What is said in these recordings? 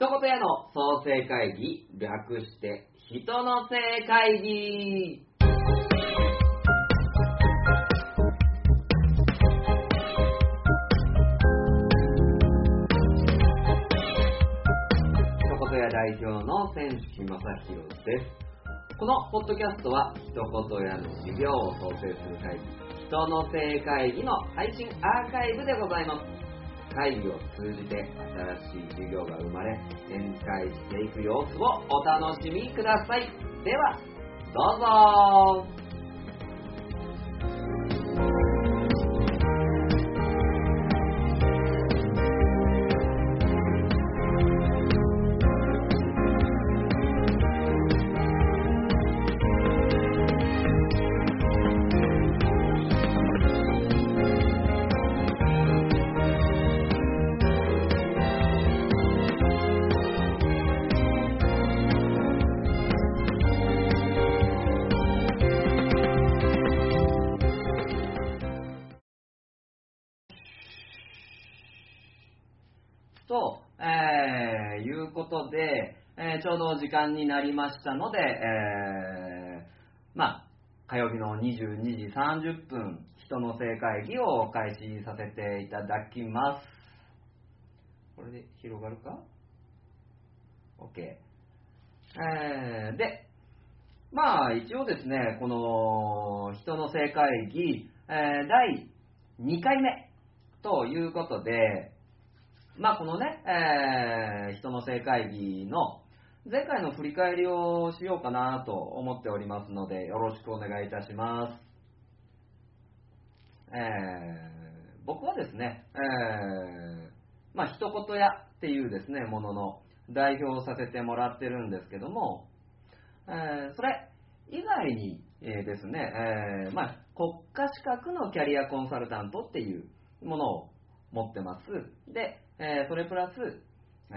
一言屋の創生会議、略して、人の生会議。一言屋代表の千式正宏です。このポッドキャストは、一言屋の事業を創生する会議、人の生会議の配信アーカイブでございます。会議を通じて新しい事業が生まれ展開していく様子をお楽しみください。ではどうぞ。ょうど時間になりましたので、えーまあ、火曜日の22時30分、人の正会議を開始させていただきます。これで広がるか ?OK。えー、で、まあ、一応ですね、この人の正会議、えー第2回目ということで、まあ、このね、えー人の正会議の前回の振り返りをしようかなと思っておりますので、よろしくお願いいたします。えー僕はですね、えーまあ、一言屋っていうですね、ものの代表させてもらってるんですけども、えーそれ以外に、えですね、えまあ、国家資格のキャリアコンサルタントっていうものを持ってます。で、えそれプラス、え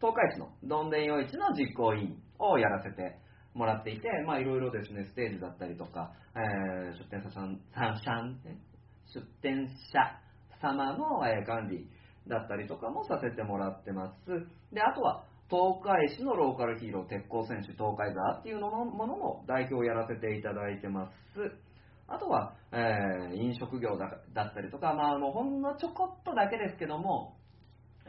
東海市のどんでん夜市の実行委員をやらせてもらっていて、まあいろいろですね、ステージだったりとか、えー出店者さん、さんさん出店者様の、えー管理だったりとかもさせてもらってます。で、あとは、東海市のローカルヒーロー鉄鋼選手東海座っていうののものの代表をやらせていただいてます。あとは、えー飲食業だだったりとか、まあ、あのほんのちょこっとだけですけども、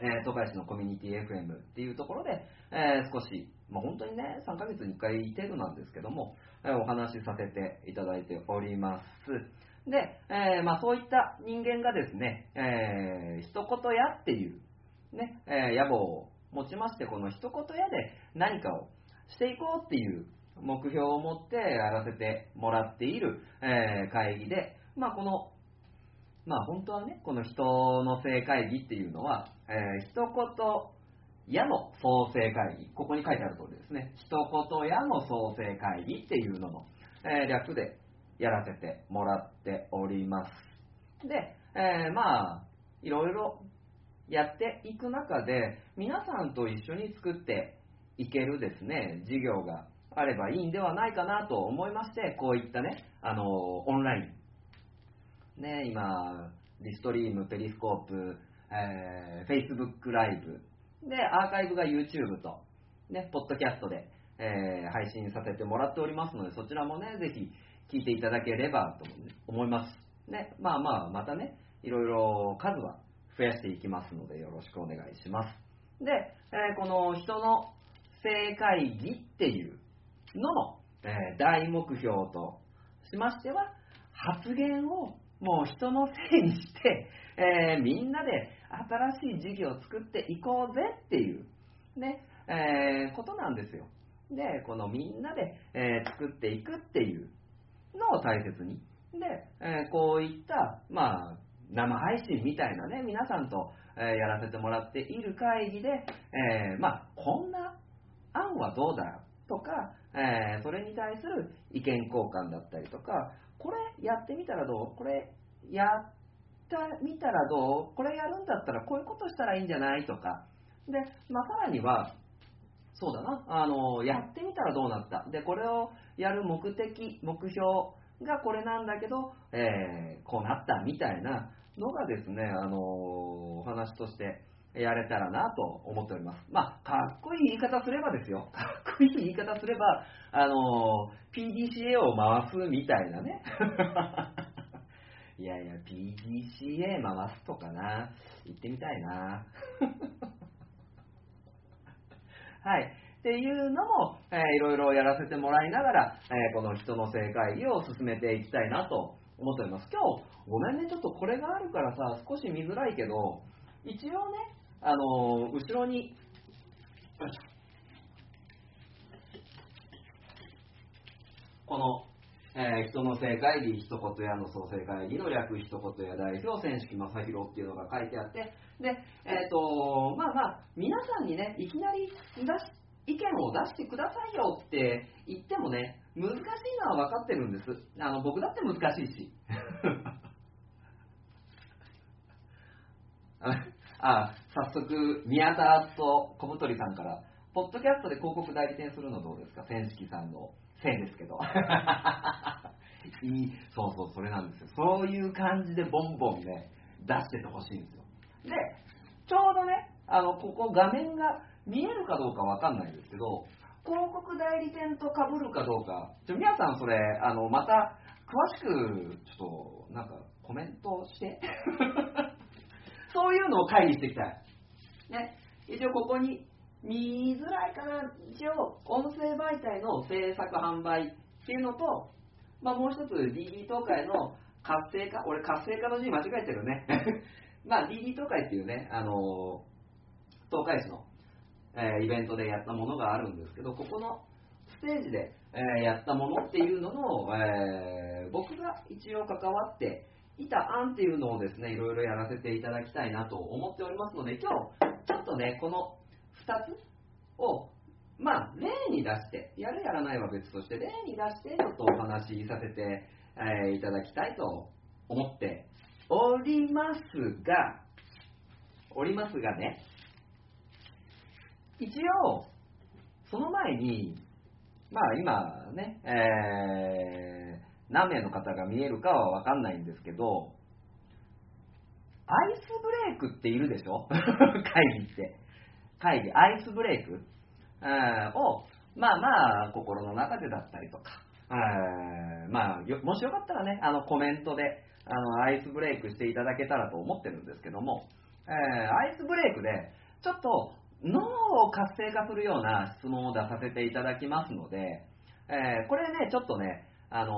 えー東海市のコミュニティ FM っていうところで、えー少し、まあ、本当にね、3ヶ月に1回程度なんですけども、えーお話しさせていただいております。で、えまあ、そういった人間がですね、えー一言屋っていう、ね、え野望を持ちまして、この一言屋で何かをしていこうっていう目標を持ってやらせてもらっている、え会議で、まあ、このまあ本当はね、この人の正会議っていうのは、えー一言矢の創生会議、ここに書いてある通りですね、一言矢の創生会議っていうのの、えー略でやらせてもらっております。で、えーまあ、いろいろやっていく中で、皆さんと一緒に作っていけるですね、事業があればいいんではないかなと思いまして、こういったね、あのオンライン、ね、今、リストリーム、ペリスコープ、えー、Facebook ライブ、で、アーカイブが YouTube と、ね、ポッドキャストで、えー配信させてもらっておりますので、そちらもね、ぜひ聞いていただければと思います。ね、まあまあ、またね、いろいろ数は増やしていきますので、よろしくお願いします。で、えーこの人の正会議っていうのの、えー大目標としましては、発言をもう人のせいにして、えーみんなで新しい事業を作っていこうぜっていう、ね、えーことなんですよ。で、このみんなで、えー作っていくっていうのを大切に。で、えーこういった、まあ、生配信みたいなね、皆さんと、えーやらせてもらっている会議で、えーまあ、こんな案はどうだとか、えーそれに対する意見交換だったりとか、これやってみたらどう？これやってみたらどう？これやるんだったらこういうことしたらいいんじゃない？とか。で、まあ、さらには、そうだな、あの、やってみたらどうなった？で、これをやる目的、目標がこれなんだけど、えーこうなったみたいなのがですね、あの、お話としてやれたらなと思っております。まあ、かっこいい言い方すればですよ。かっこいい言い方すれば、あの、PDCA を回すみたいなね。いやいや、PDCA 回すとかな。行ってみたいな。はい。っていうのも、えー、いろいろやらせてもらいながら、えー、この人の正会議を進めていきたいなと思っております。今日、ごめんね、ちょっとこれがあるからさ、少し見づらいけど、一応ね、あのー、後ろに、この、えー、人の正会議、一言屋の総正会議の略、一言屋代表、千式正宏っていうのが書いてあって、で、えっ、ー、と、まあまあ、皆さんにね、いきなり出し意見を出してくださいよって言ってもね、難しいのは分かってるんです。あの僕だって難しいし。あ早速、宮田と小太りさんから、ポッドキャストで広告代理店するのどうですか？千式さんのせいですけど。いい、そうそう、それなんですよ。そういう感じでボンボンね、出しててほしいんですよ。で、ちょうどね、あの、ここ画面が見えるかどうかわかんないんですけど、広告代理店と被るかどうか、ちょ皆さんそれ、あの、また、詳しく、ちょっと、なんか、コメントして そういうのを会議していきたい。ね。一応ここに、見づらいかな、一応、音声媒体の制作販売っていうのと、まあ、もう一つ DD 東海の活性化、俺活性化の字間違えてるね。まあ DD 東海っていうね、あの東海市のえイベントでやったものがあるんですけど、ここのステージで、えやったものっていうのの、えー、僕が一応関わっていた案っていうのをですね、いろいろやらせていただきたいなと思っておりますので、今日、ちょっとね、このつを、まあ、例に出して、やるやらないは別として、例に出して、ちょっとお話しさせて、えー、いただきたいと思っておりますが、おりますがね、一応、その前に、まあ今ね、えー、何名の方が見えるかはわかんないんですけど、アイスブレイクっているでしょ？会議って。会議、アイスブレイク、えー、を、まあまあ、心の中でだったりとか、え、まあ、もしよかったらね、あのコメントであのアイスブレイクしていただけたらと思ってるんですけども、えー、アイスブレイクで、ちょっと脳を活性化するような質問を出させていただきますので、えー、これね、ちょっとね、あの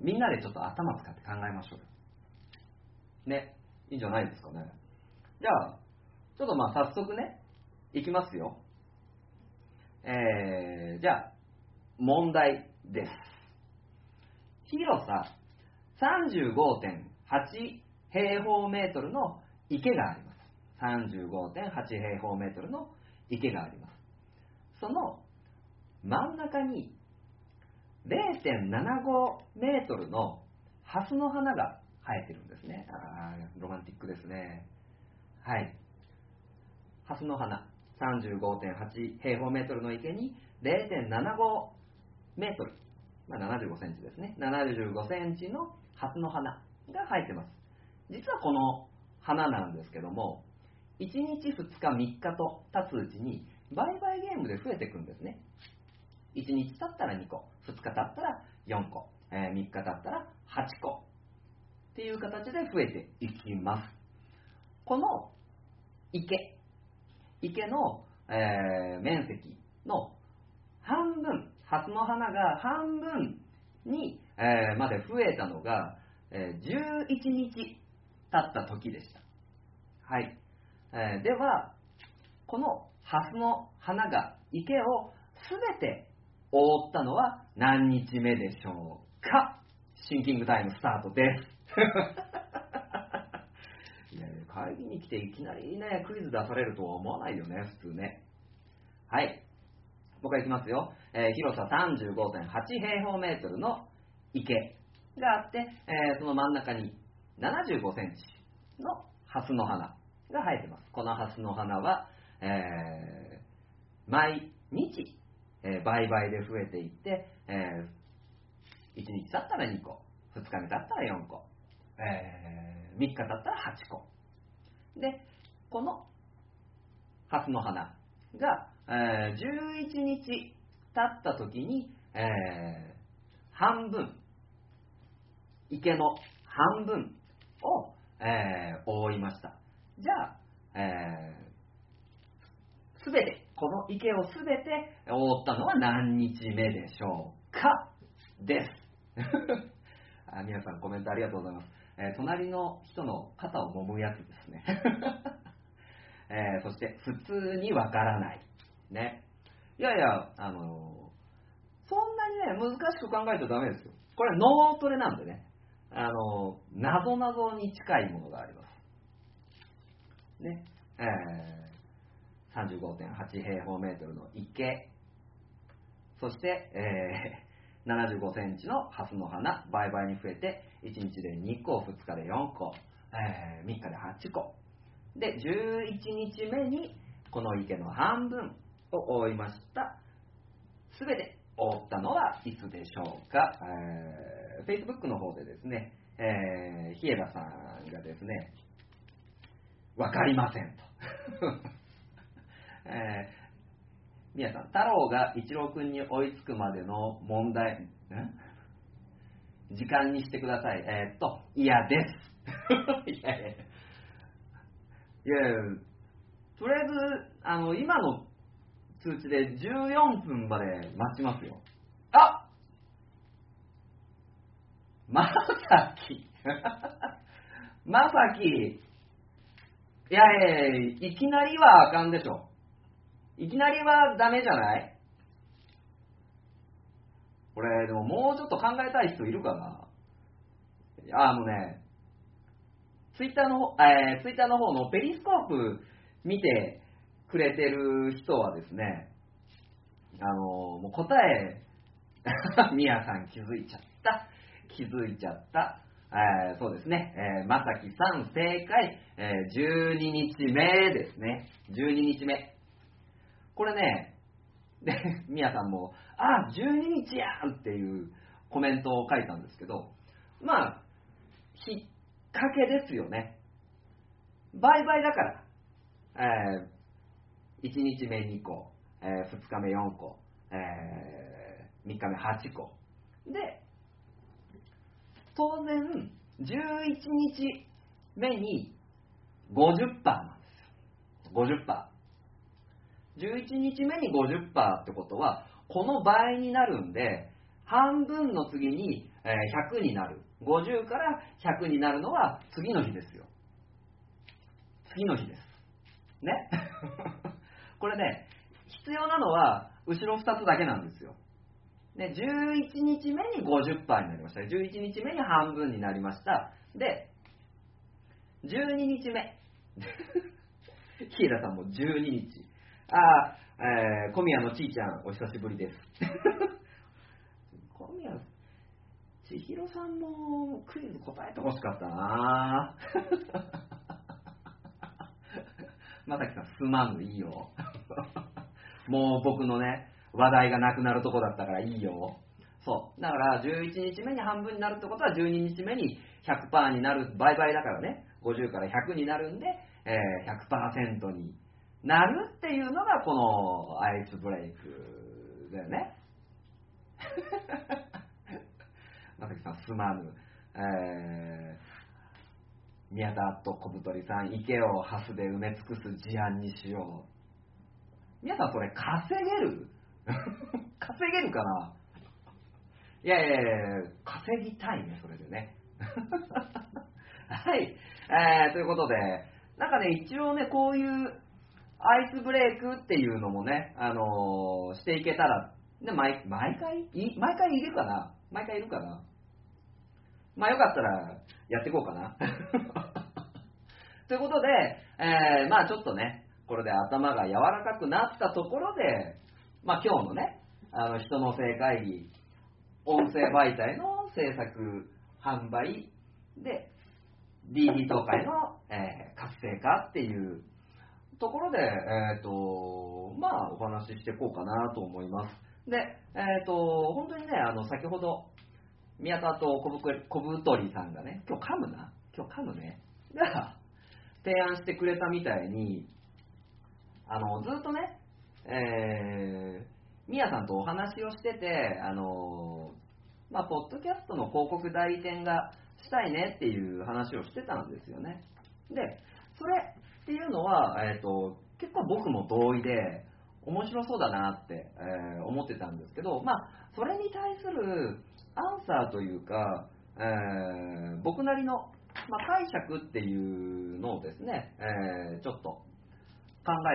ー、みんなでちょっと頭使って考えましょう。ね、いいんじゃないですかね。じゃあ、ちょっとまあ早速ね、いきますよ。えー、じゃあ、問題です。広さ35.8平方メートルの池があります。35.8平方メートルの池があります。その真ん中に0.75メートルのハスの花が生えてるんですね。あロマンティックですね。はい。ハスの花。35.8平方メートルの池に0.75メートル。まあ、75センチですね。75センチのハスの花が生えてます。実はこの花なんですけども、1日、2日、3日と経つうちに、売買ゲームで増えていくんですね。1日経ったら2個、2日経ったら4個、えー、3日経ったら8個っていう形で増えていきます。この池、池の、えー、面積の半分、ハスの花が半分に、えー、まで増えたのが、えー、11日経った時でした。はい。えー、では、このハスの花が池をすべて覆ったのは何日目でしょうか？シンキングタイムスタートです。会議に来ていきなりね、クイズ出されるとは思わないよね、普通ね。はい。僕はいきますよ。えー、広さ35.8平方メートルの池があって、えー、その真ん中に75センチのハスの花が生えてます。このハスの花は、えー、毎日、えー、倍々で増えていって、えー、1日経ったら2個、2日目経ったら4個、えー、3日経ったら8個。で、このハスの花が、えー11日経った時に、えー半分、池の半分を、えー覆いました。じゃあ、えべて、この池をすべて覆ったのは何日目でしょうか？です。皆さんコメントありがとうございます。えー隣の人の肩を揉むやつですね。えーそして、普通にわからない。ね。いやいや、あのーそんなにね、難しく考えちゃダメですよ。これ脳トレなんでね。あのー、謎謎に近いものがあります。ね。えー、35.8平方メートルの池。そして、えー、75センチのハスの花、倍々に増えて、1日で2個、2日で4個、えー3日で8個。で、11日目に、この池の半分を覆いました。すべて覆ったのはいつでしょうか、えー、Facebook の方でですね、えー、日枝さんがですね、わかりませんと。えー、みやさん、太郎が一郎くんに追いつくまでの問題、時間にしてください。えーっと、嫌です。いやいやいやとりあえず、あの、今の通知で14分まで待ちますよ。あまさき。まさき。いやいやいや、いきなりはあかんでしょ。いきなりはダメじゃない？これ、でももうちょっと考えたい人いるかな？あ、のね、ツイッターの、えー、ツイッターの方のペリスコープ見てくれてる人はですね、あのもう答え、みやさん気づいちゃった。気づいちゃった。えーそうですね、えーまさきさん正解、えー12日目ですね。12日目。これね、で、みやさんも、あ、12日やんっていうコメントを書いたんですけど、まあ、引っ掛けですよね。倍々だから、えー1日目2個、え2日目4個、え3日目8個。で、当然、11日目に50%なんですよ。50%。11日目に50%ってことは、この倍になるんで、半分の次に100になる。50から100になるのは次の日ですよ。次の日です。ね？これね、必要なのは後ろ2つだけなんですよ。ね、11日目に50%になりました。11日目に半分になりました。で、12日目。日枝さんも12日。あー、えー、小宮のちいちゃん、お久しぶりです。小宮千尋さんもクイズ答えてほしかったなまさきさん、すまぬ、いいよ。もう僕のね、話題がなくなるとこだったからいいよ。そう。だから、11日目に半分になるってことは、12日目に100%になる、倍々だからね、50から100になるんで、えー100%になるっていうのが、このアイスブレイクだよね。まさきさん、すまぬ。えー、宮田と小太りさん、池をハスで埋め尽くす事案にしよう。皆さん、それ稼げる？稼げるかな？いやいやいや、稼ぎたいね、それでね。はい、えー、ということで、なんかね、一応ね、こういうアイスブレイクっていうのもね、あのーしていけたら、ね、毎毎回？い毎回いるかな？毎回いるかな？まあよかったらやっていこうかな。ということで、えーまあちょっとね、これで頭が柔らかくなったところで、まあ今日のね、あの人の正会議、音声媒体の制作、販売で、DD 東海の、えー活性化っていうところで、えっ、と、まあお話ししていこうかなと思います。で、えっ、と、本当にね、あの、先ほど、宮田と小ぶ小太りさんがね、今日噛むな？今日噛むね？が、提案してくれたみたいに、あの、ずっとね、えー、みやさんとお話をしてて、あの、まあ、ポッドキャストの広告代理店がしたいねっていう話をしてたんですよね。で、それっていうのは、えっ、ー、と、結構僕も同意で、面白そうだなって、えー、思ってたんですけど、まあ、それに対するアンサーというか、えー、僕なりの、まあ、解釈っていうのをですね、えー、ちょっと考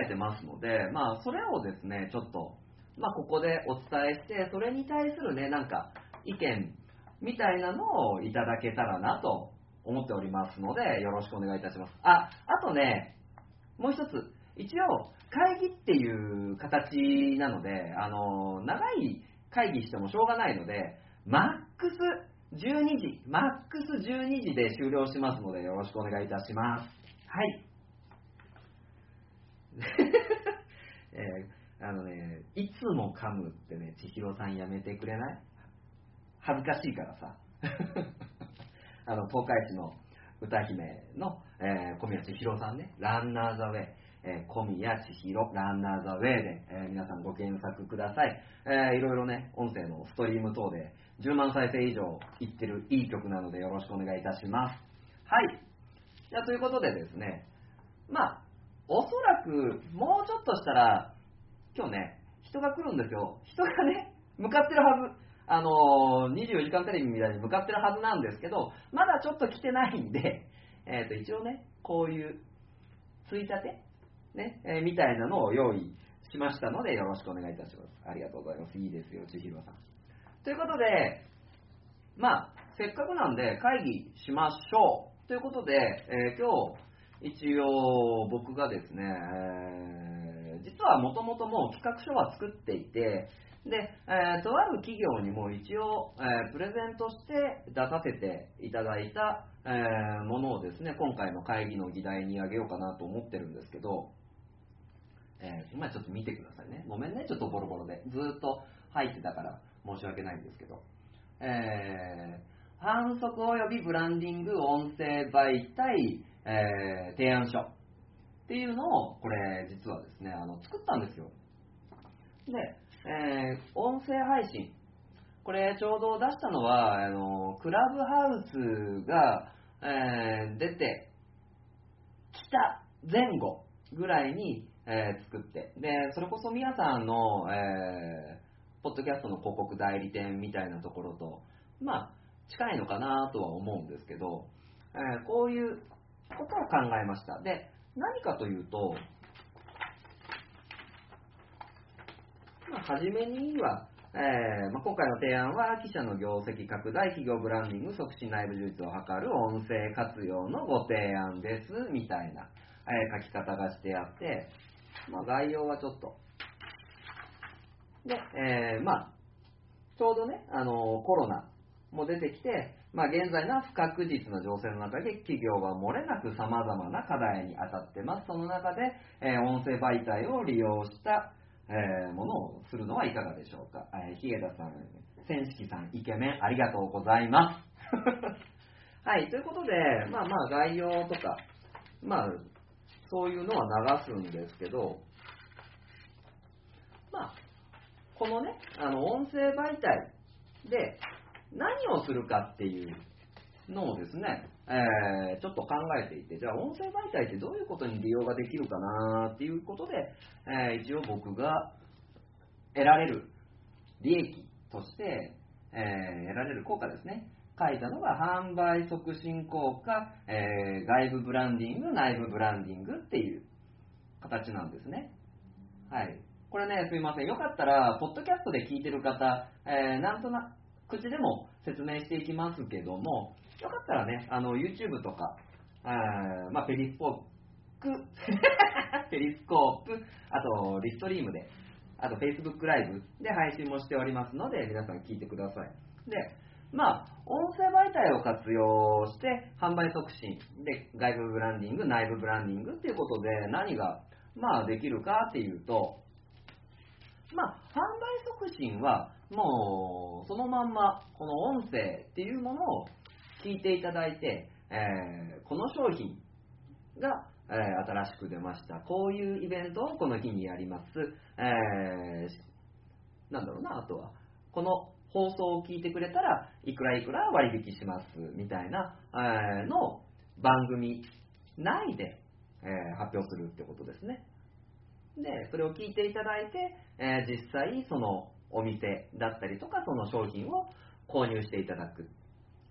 えてますので、まあ、それをですね、ちょっと、まあ、ここでお伝えして、それに対するね、なんか、意見みたいなのをいただけたらなと思っておりますので、よろしくお願いいたします。あ、あとね、もう一つ、一応、会議っていう形なので、あの、長い会議してもしょうがないので、マックス12時、マックス12時で終了しますので、よろしくお願いいたします。はい。えー、あのね、いつも噛むってね、千尋さんやめてくれない？恥ずかしいからさ。あの、東海市の歌姫の、えー、小宮千尋さんね、ランナーザウェイ。えー、小宮千尋、ランナーザウェイで、えー、皆さんご検索ください。えー、いろいろね、音声のストリーム等で10万再生以上いってるいい曲なのでよろしくお願いいたします。はい。じゃあ、ということでですね、まあ、おそらくもうちょっとしたら、今日ね、人が来るんですよ。人がね、向かってるはず。あのー、24時間テレビみたいに向かってるはずなんですけど、まだちょっと来てないんで、えっ、ー、と、一応ね、こういう、ついたてね、えー、みたいなのを用意しましたので、よろしくお願いいたします。ありがとうございます。いいですよ、千尋さん。ということで、まあ、せっかくなんで会議しましょう。ということで、えー、今日、一応僕がですね、えー、実はもともともう企画書は作っていて、で、えー、とある企業にも一応、えー、プレゼントして出させていただいた、えー、ものをですね、今回の会議の議題にあげようかなと思ってるんですけど、えー、今ちょっと見てくださいね。ごめんね、ちょっとボロボロで。ずっと入ってたから申し訳ないんですけど。えー、反則及びブランディング音声媒体、えー、提案書っていうのを、これ実はですね、あの作ったんですよ。で、えー、音声配信。これちょうど出したのは、あのクラブハウスが、えー、出てきた前後ぐらいに、えー、作って、で、それこそ皆さんの、えー、ポッドキャストの広告代理店みたいなところと、まあ、近いのかなとは思うんですけど、え、こういうことを考えました。で、何かというと、まあ、初めには、えーまあ、今回の提案は、記者の業績拡大、企業ブランディング、促進内部充実を図る音声活用のご提案です、みたいな、えー、書き方がしてあって、まあ、概要はちょっと。で、えー、まあ、ちょうどね、あのコロナも出てきて、まあ、現在の不確実な情勢の中で企業は漏れなく様々な課題に当たってます。その中で、えー、音声媒体を利用した、えー、ものをするのはいかがでしょうか。えー、ヒゲダさん、千式さん、イケメン、ありがとうございます。はい、ということで、まあまあ概要とか、まあそういうのは流すんですけど、まあ、このね、あの、音声媒体で何をするかっていうのをですね、えー、ちょっと考えていて、じゃあ音声媒体ってどういうことに利用ができるかなっていうことで、えー、一応僕が得られる利益として、えー、得られる効果ですね。書いたのが販売促進効果、えー、外部ブランディング、内部ブランディングっていう形なんですね。はい。これね、すいません。よかったら、ポッドキャストで聞いてる方、えー、なんとなく口でも説明していきますけども、よかったらね、あの、YouTube とか、あまあ、ペリスコープ、ペリスコープ、あと、リストリームで、あと、Facebook ライブで配信もしておりますので、皆さん聞いてください。で、まあ、音声媒体を活用して販売促進で外部ブランディング、内部ブランディングっていうことで何が、まあ、できるかっていうと、まあ、販売促進はもうそのまんまこの音声っていうものを聞いていただいて、えー、この商品が、えー新しく出ました。こういうイベントをこの日にやります。えーなんだろうな、あとは、この放送を聞いてくれたらいくらいくら割引しますみたいな、えーの番組内で、えー発表するってことですね。で、それを聞いていただいて、えー実際そのお店だったりとかその商品を購入していただく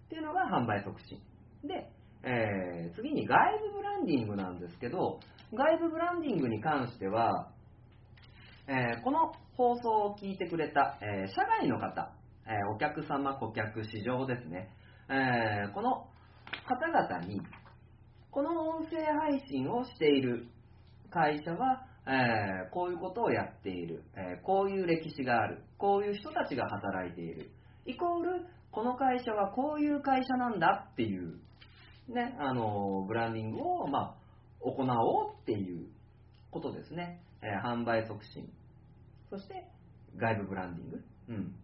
っていうのが販売促進。で、えー次に外部ブランディングなんですけど、外部ブランディングに関しては、えーこの放送を聞いてくれた、えー社外の方、えーお客様、顧客、市場ですね、えーこの方々に、この音声配信をしている会社は、えこういうことをやっている、えこういう歴史がある、こういう人たちが働いている、イコール、この会社はこういう会社なんだっていう、ね、あのブランディングを、まあ、行おうっていうことですね。えー販売促進。そして、外部ブランディング。うん。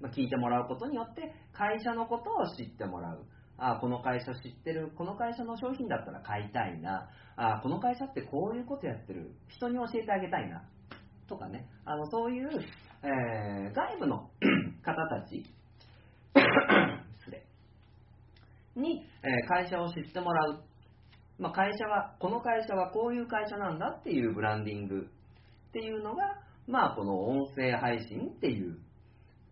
まあ、聞いてもらうことによって、会社のことを知ってもらう。あこの会社知ってる、この会社の商品だったら買いたいな。あこの会社ってこういうことやってる。人に教えてあげたいな。とかね。あのそういう、えー外部の方たち、失礼。に、え会社を知ってもらう。まあ、会社は、この会社はこういう会社なんだっていうブランディングっていうのが、まあ、この音声配信っていう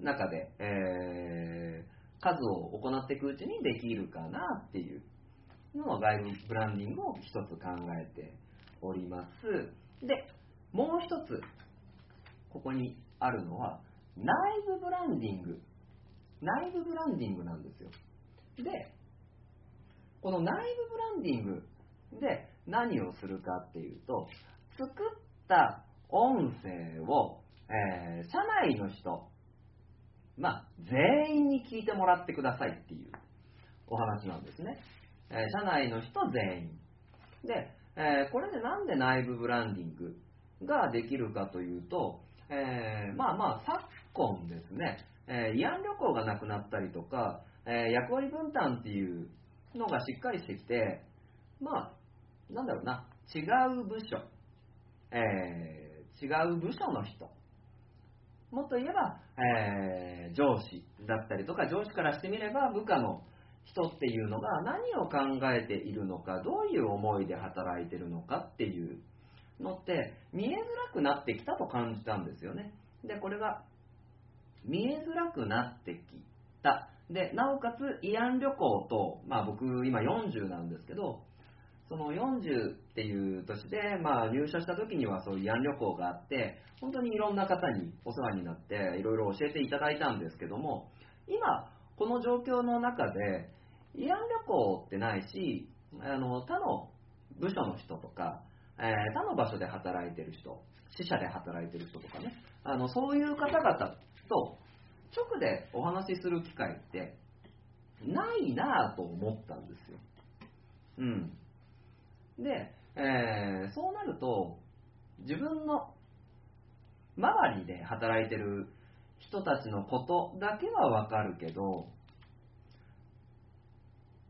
中で、えー数を行っていくうちにできるかなっていうのの外部ブランディングを一つ考えております。で、もう一つ、ここにあるのは、内部ブランディング。内部ブランディングなんですよ。で、この内部ブランディングで何をするかっていうと、作った音声を、えー社内の人、まあ、全員に聞いてもらってくださいっていうお話なんですね。えー社内の人全員。で、えーこれでなんで内部ブランディングができるかというと、えーまあまあ、昨今ですね、えー慰安旅行がなくなったりとか、えー役割分担っていうのがしっかりしてきて、まあ、なんだろうな、違う部署、えー違う部署の人、もっと言えば、えー上司だったりとか、上司からしてみれば部下の人っていうのが何を考えているのか、どういう思いで働いてるのかっていうのって見えづらくなってきたと感じたんですよね。で、これが見えづらくなってきた。で、なおかつ慰安旅行と、まあ僕今40なんですけど、その40っていう年で、まあ、入社した時にはそういう慰安旅行があって、本当にいろんな方にお世話になって、いろいろ教えていただいたんですけども、今、この状況の中で、慰安旅行ってないし、あの他の部署の人とか、えー他の場所で働いてる人、支社で働いてる人とかね、あのそういう方々っと直でお話しする機会ってないなぁと思ったんですよ。うん。で、えーそうなると、自分の周りで働いてる人たちのことだけはわかるけど、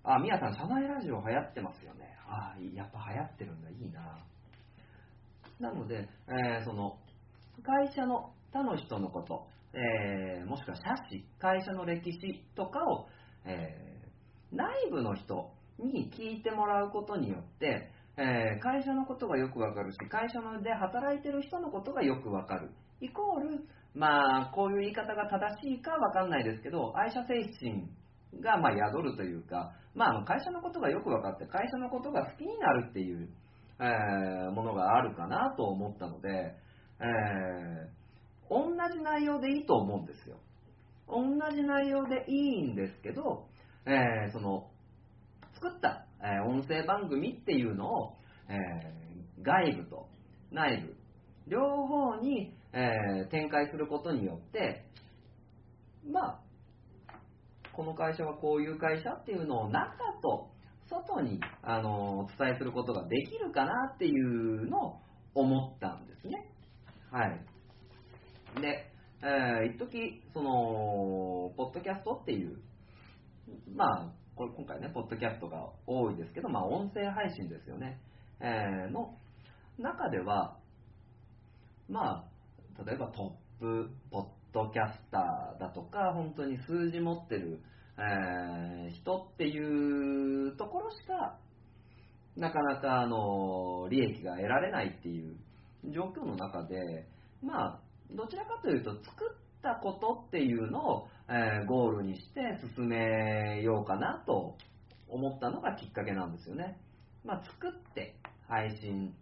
あ、みやさん、社内ラジオ流行ってますよね。あやっぱ流行ってるんだ、いいな。なので、えーその、会社の他の人のこと、えーもしくは社史、会社の歴史とかを、えー内部の人に聞いてもらうことによって、えー会社のことがよくわかるし、会社で働いてる人のことがよくわかる。イコール、まあ、こういう言い方が正しいかわかんないですけど、愛社精神がま宿るというか、まあ、会社のことがよく分かって、会社のことが好きになるっていう、えーものがあるかなと思ったので、えー同じ内容でいいと思うんですよ。同じ内容でいいんですけど、えーその作った、えー音声番組っていうのを、えー外部と内部両方に、えー展開することによってまあこの会社はこういう会社っていうのを中と外に、あのお伝えすることができるかなっていうのを思ったんですね。はい。で、えー一時その、ポッドキャストっていう、まあ、これ今回ね、ポッドキャストが多いですけど、まあ、音声配信ですよね。えー、の中では、まあ、例えばトップ、ポッドキャスターだとか、本当に数字持ってる、えー、人っていうところしか、なかなかあの利益が得られないっていう状況の中で、まあ、どちらかというと、作ったことっていうのを、えー、ゴールにして進めようかなと思ったのがきっかけなんですよね。まあ、作って配信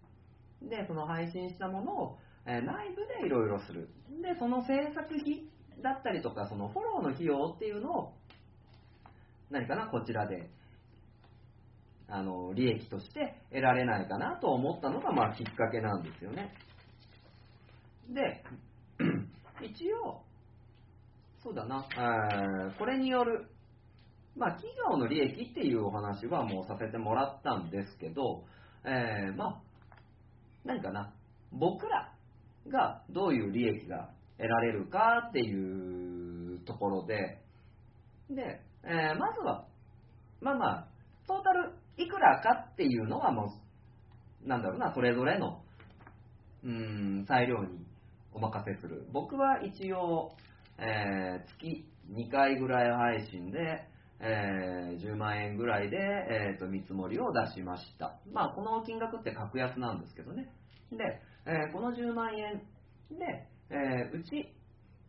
で、その配信したものを、えー、内部でいろいろする。で、その制作費だったりとか、そのフォローの費用っていうのを、何かな、こちらで、あの、利益として得られないかなと思ったのが、まあ、きっかけなんですよね。で、一応、そうだな、えー、これによる、まあ、企業の利益っていうお話はもうさせてもらったんですけど、えー、まあ、何かな、僕らがどういう利益が得られるかっていうところで、で、えー、まずは、まあまあ、トータルいくらかっていうのはもう、なんだろうな、それぞれの、うん、裁量にお任せする。僕は一応、えー、月2回ぐらい配信で、えー、10万円ぐらいで、えーと、見積もりを出しました。まあ、この金額って格安なんですけどね。で、えー、この10万円で、えー、うち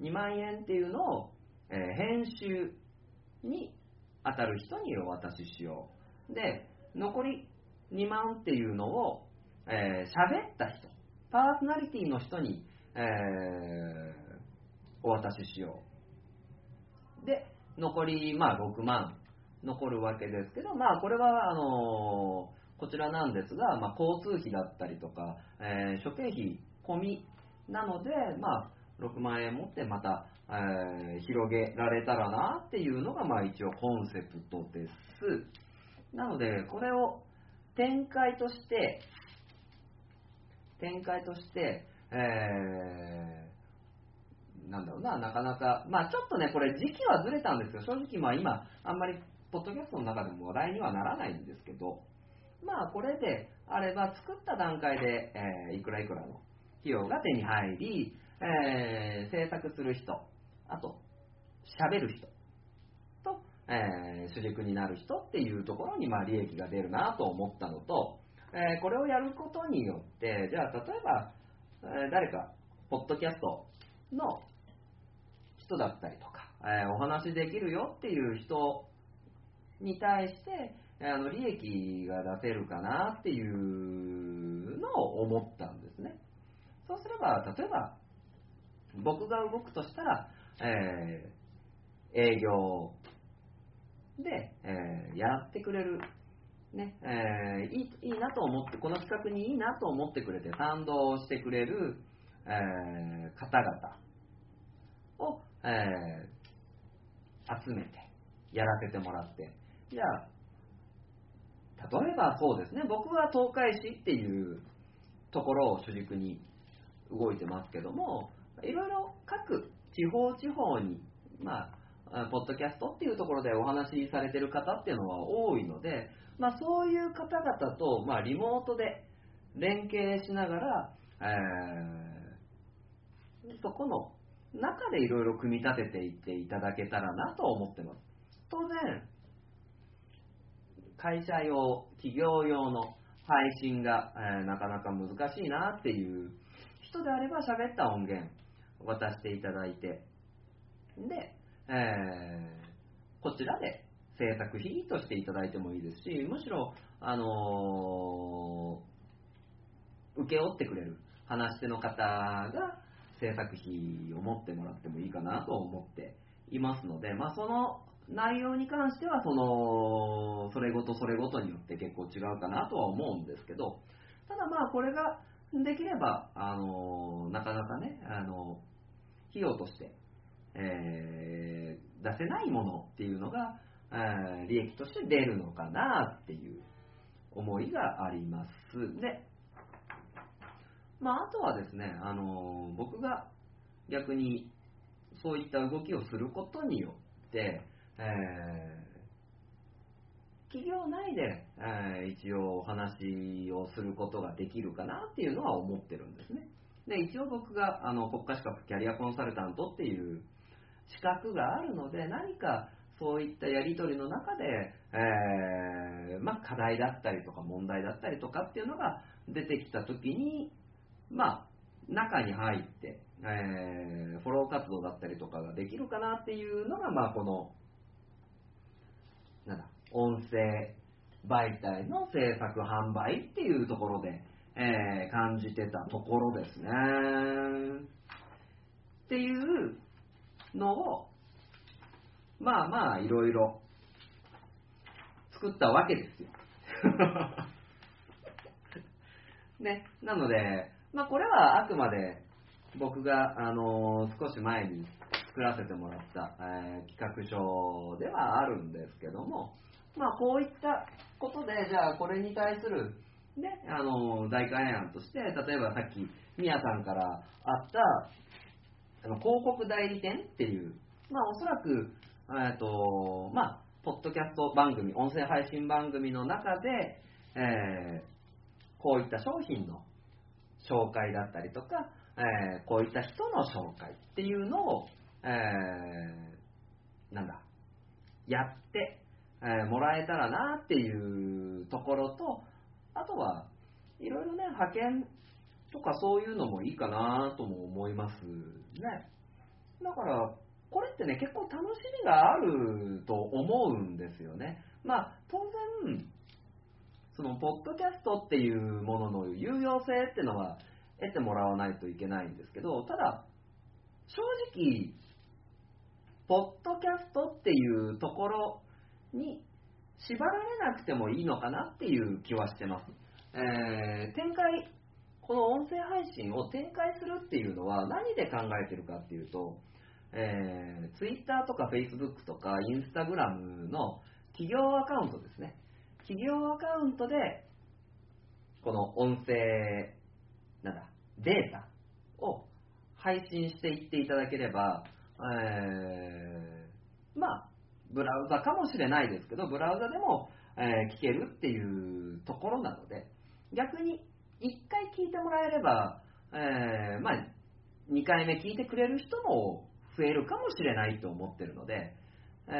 2万円っていうのを、え編集に当たる人にお渡ししよう。で、残り2万っていうのを、え喋った人、パーソナリティの人に、えお渡ししよう。で、残り、まあ、6万残るわけですけど、まあ、これは、あのこちらなんですが、まあ、交通費だったりとか、えー、諸経費込みなので、まあ、6万円持ってまた、えー、広げられたらなっていうのが、まあ、一応コンセプトです。なので、これを展開として、展開として、えー、なんだろうな、なかなか、まあちょっとね、これ時期はずれたんですよ。正直まあ今、あんまりポッドキャストの中でも話題にはならないんですけど、まあこれであれば作った段階で、えー、いくらいくらの費用が手に入り、えー、制作する人、あと、喋る人と、えー、主軸になる人っていうところにまあ利益が出るなと思ったのと、えー、これをやることによって、じゃあ例えば、え誰か、ポッドキャストの人だったりとか、えお話できるよっていう人に対して、あの利益が出せるかなっていうのを思ったんですね。そうすれば、例えば、僕が動くとしたら、えー、営業で、えー、やってくれる、ね。えー、いいいいなと思って、この企画にいいなと思ってくれて、賛同してくれる、えー、方々を、えー、集めて、やらせてもらって、じゃあ、例えばそうですね、僕は東海市っていうところを主軸に動いてますけども、いろいろ各地方地方に、まあ、ポッドキャストっていうところでお話しされてる方っていうのは多いので、まあ、そういう方々と、まあ、リモートで連携しながら、えー、そこの中でいろいろ組み立てていっていただけたらなと思ってます。当然、会社用、企業用の配信が、えー、なかなか難しいなっていう人であれば喋った音源渡していただいて、で、えー、こちらで制作費としていただいてもいいですし、むしろ、あのー、請け負ってくれる話し手の方が制作費を持ってもらってもいいかなと思っていますので、まあ、その内容に関してはそのそれごとそれごとによって結構違うかなとは思うんですけどただまあこれができればあのなかなかねあの費用として、えー、出せないものっていうのが、利益として出るのかなっていう思いがありますでまああとはですねあの僕が逆にそういった動きをすることによってえ企業内で、えー一応お話をすることができるかなっていうのは思ってるんですね。で、一応僕があの国家資格キャリアコンサルタントっていう資格があるので、何かそういったやり取りの中で、えーまあ、課題だったりとか問題だったりとかっていうのが出てきたときに、まあ、中に入って、えーフォロー活動だったりとかができるかなっていうのが、まあ、この、なんだ、音声媒体の制作販売っていうところで、えー感じてたところですね。っていうのを、まあまあ、いろいろ作ったわけですよ。ね、なので、まあこれはあくまで僕が、あの少し前に作らせてもらった、えー企画書ではあるんですけども、まあこういったことで、じゃあこれに対する、ね、あの代替案として、例えばさっき、みやさんからあった、あの広告代理店っていう、まあおそらく、えっと、まあ、ポッドキャスト番組、音声配信番組の中で、えーこういった商品の紹介だったりとか、えーこういった人の紹介っていうのを、えーなんだ、やって、えーもらえたらなっていうところと、あとは、いろいろね、派遣とかそういうのもいいかなとも思いますね。だから、これってね、結構楽しみがあると思うんですよね。まあ、当然、その、ポッドキャストっていうものの有用性っていうのは得てもらわないといけないんですけど、ただ、正直、ポッドキャストっていうところに縛られなくてもいいのかなっていう気はしてます。えー展開、この音声配信を展開するっていうのは何で考えてるかっていうと、えー、Twitter とか Facebook とか Instagram の企業アカウントですね。企業アカウントで、この音声、なんだ、データを配信していっていただければ、えーまあ、ブラウザかもしれないですけど、ブラウザでも、えー聞けるっていうところなので、逆に1回聞いてもらえれば、えーまあ、2回目聞いてくれる人も増えるかもしれないと思ってるので、えー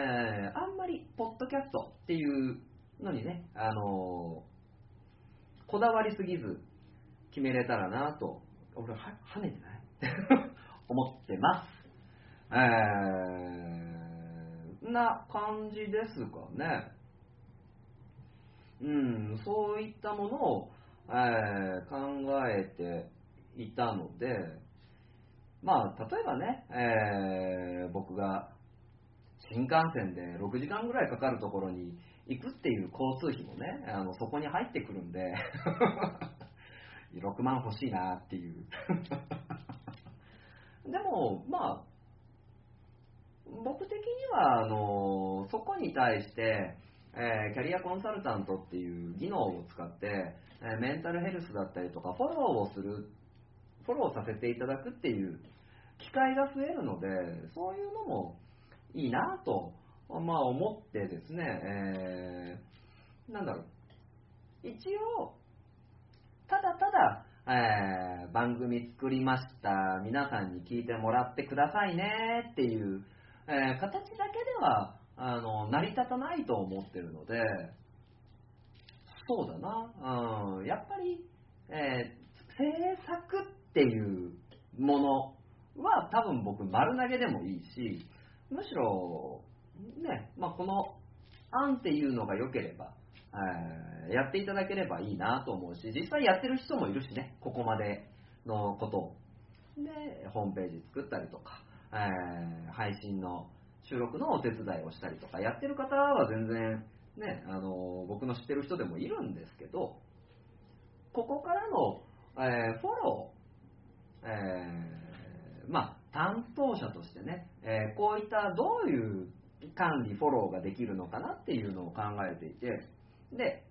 あんまりポッドキャストっていうのにね、あのーこだわりすぎず決めれたらなと、俺は跳ねてない？思ってます。えー、な感じですかね。うん、そういったものを、えー考えていたので、まあ、例えばね、えー僕が新幹線で6時間ぐらいかかるところに行くっていう交通費もね、あのそこに入ってくるんで、6万欲しいなっていう。でも、まあ、僕的には、あの、そこに対して、えーキャリアコンサルタントっていう技能を使って、えーメンタルヘルスだったりとか、フォローをする、フォローさせていただくっていう機会が増えるので、そういうのもいいなと、まあ思ってですね、えーなんだろう、一応、ただただ、えー番組作りました、皆さんに聞いてもらってくださいね。っていう、えー形だけではあの成り立たないと思ってるので、そうだな、うん、やっぱり、えー制作っていうものは多分僕丸投げでもいいし、むしろ、ね、まあ、この案っていうのが良ければ、えーやっていただければいいなと思うし、実際やってる人もいるしね、ここまでのことを。で、ホームページ作ったりとか、えー配信の収録のお手伝いをしたりとか、やってる方は全然、ね、あの僕の知ってる人でもいるんですけど、ここからの、えーフォロー、えーまあ、担当者としてね、えーこういったどういう管理、フォローができるのかなっていうのを考えていて、で、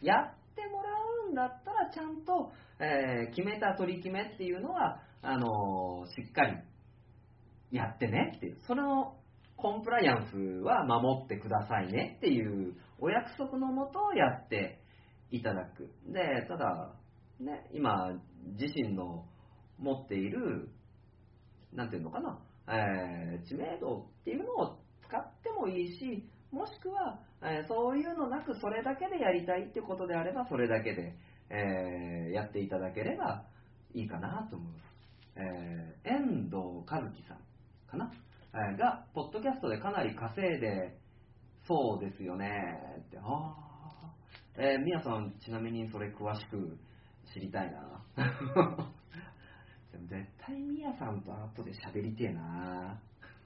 やってもらうんだったら、ちゃんと、えー決めた取り決めっていうのは、あのーしっかりやってねっていう、そのコンプライアンスは守ってくださいねっていうお約束のもとをやっていただく。で、ただ、ね、今、自身の持っている、なんていうのかな、えー知名度っていうのを使ってもいいし、もしくは、えーそういうのなくそれだけでやりたいってことであれば、それだけで、えーやっていただければいいかなと思います。えー遠藤和樹さんかな、えーが、ポッドキャストでかなり稼いでそうですよねって、あーえー、みやさん、ちなみにそれ詳しく知りたいな。絶対みやさんと後で喋りてえな。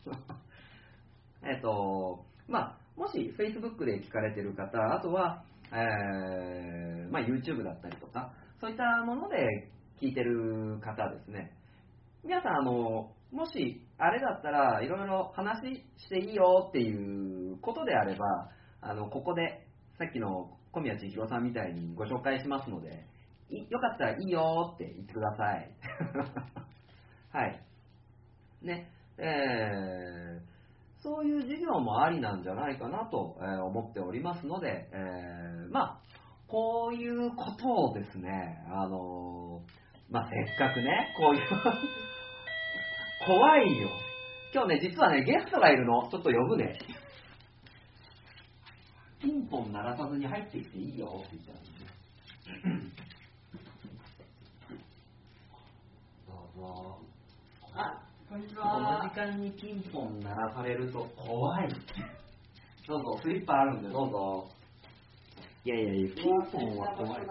えっと、まあ、もし Facebook で聞かれてる方、あとは、えーまあ、YouTube だったりとか、そういったもので聞いてる方ですね。皆さん、あの、もし、あれだったらいろいろ話していいよっていうことであれば、あの、ここで、さっきの小宮千尋さんみたいにご紹介しますので、よかったらいいよって言ってください。はい。ね、えーそういう授業もありなんじゃないかなと、え思っておりますので、えーまあ、こういうことをですね、あのまあ、せっかくね、こういう、怖いよ。今日ね、実はね、ゲストがいるの。ちょっと呼ぶね。ピンポン鳴らさずに入ってきていいよって言ったらね。あ、こんにちこのは時。間にピンポン鳴らされると怖い。どうぞ、スリッパあるんでどうぞ。いやいやいや、ピンポンは怖い。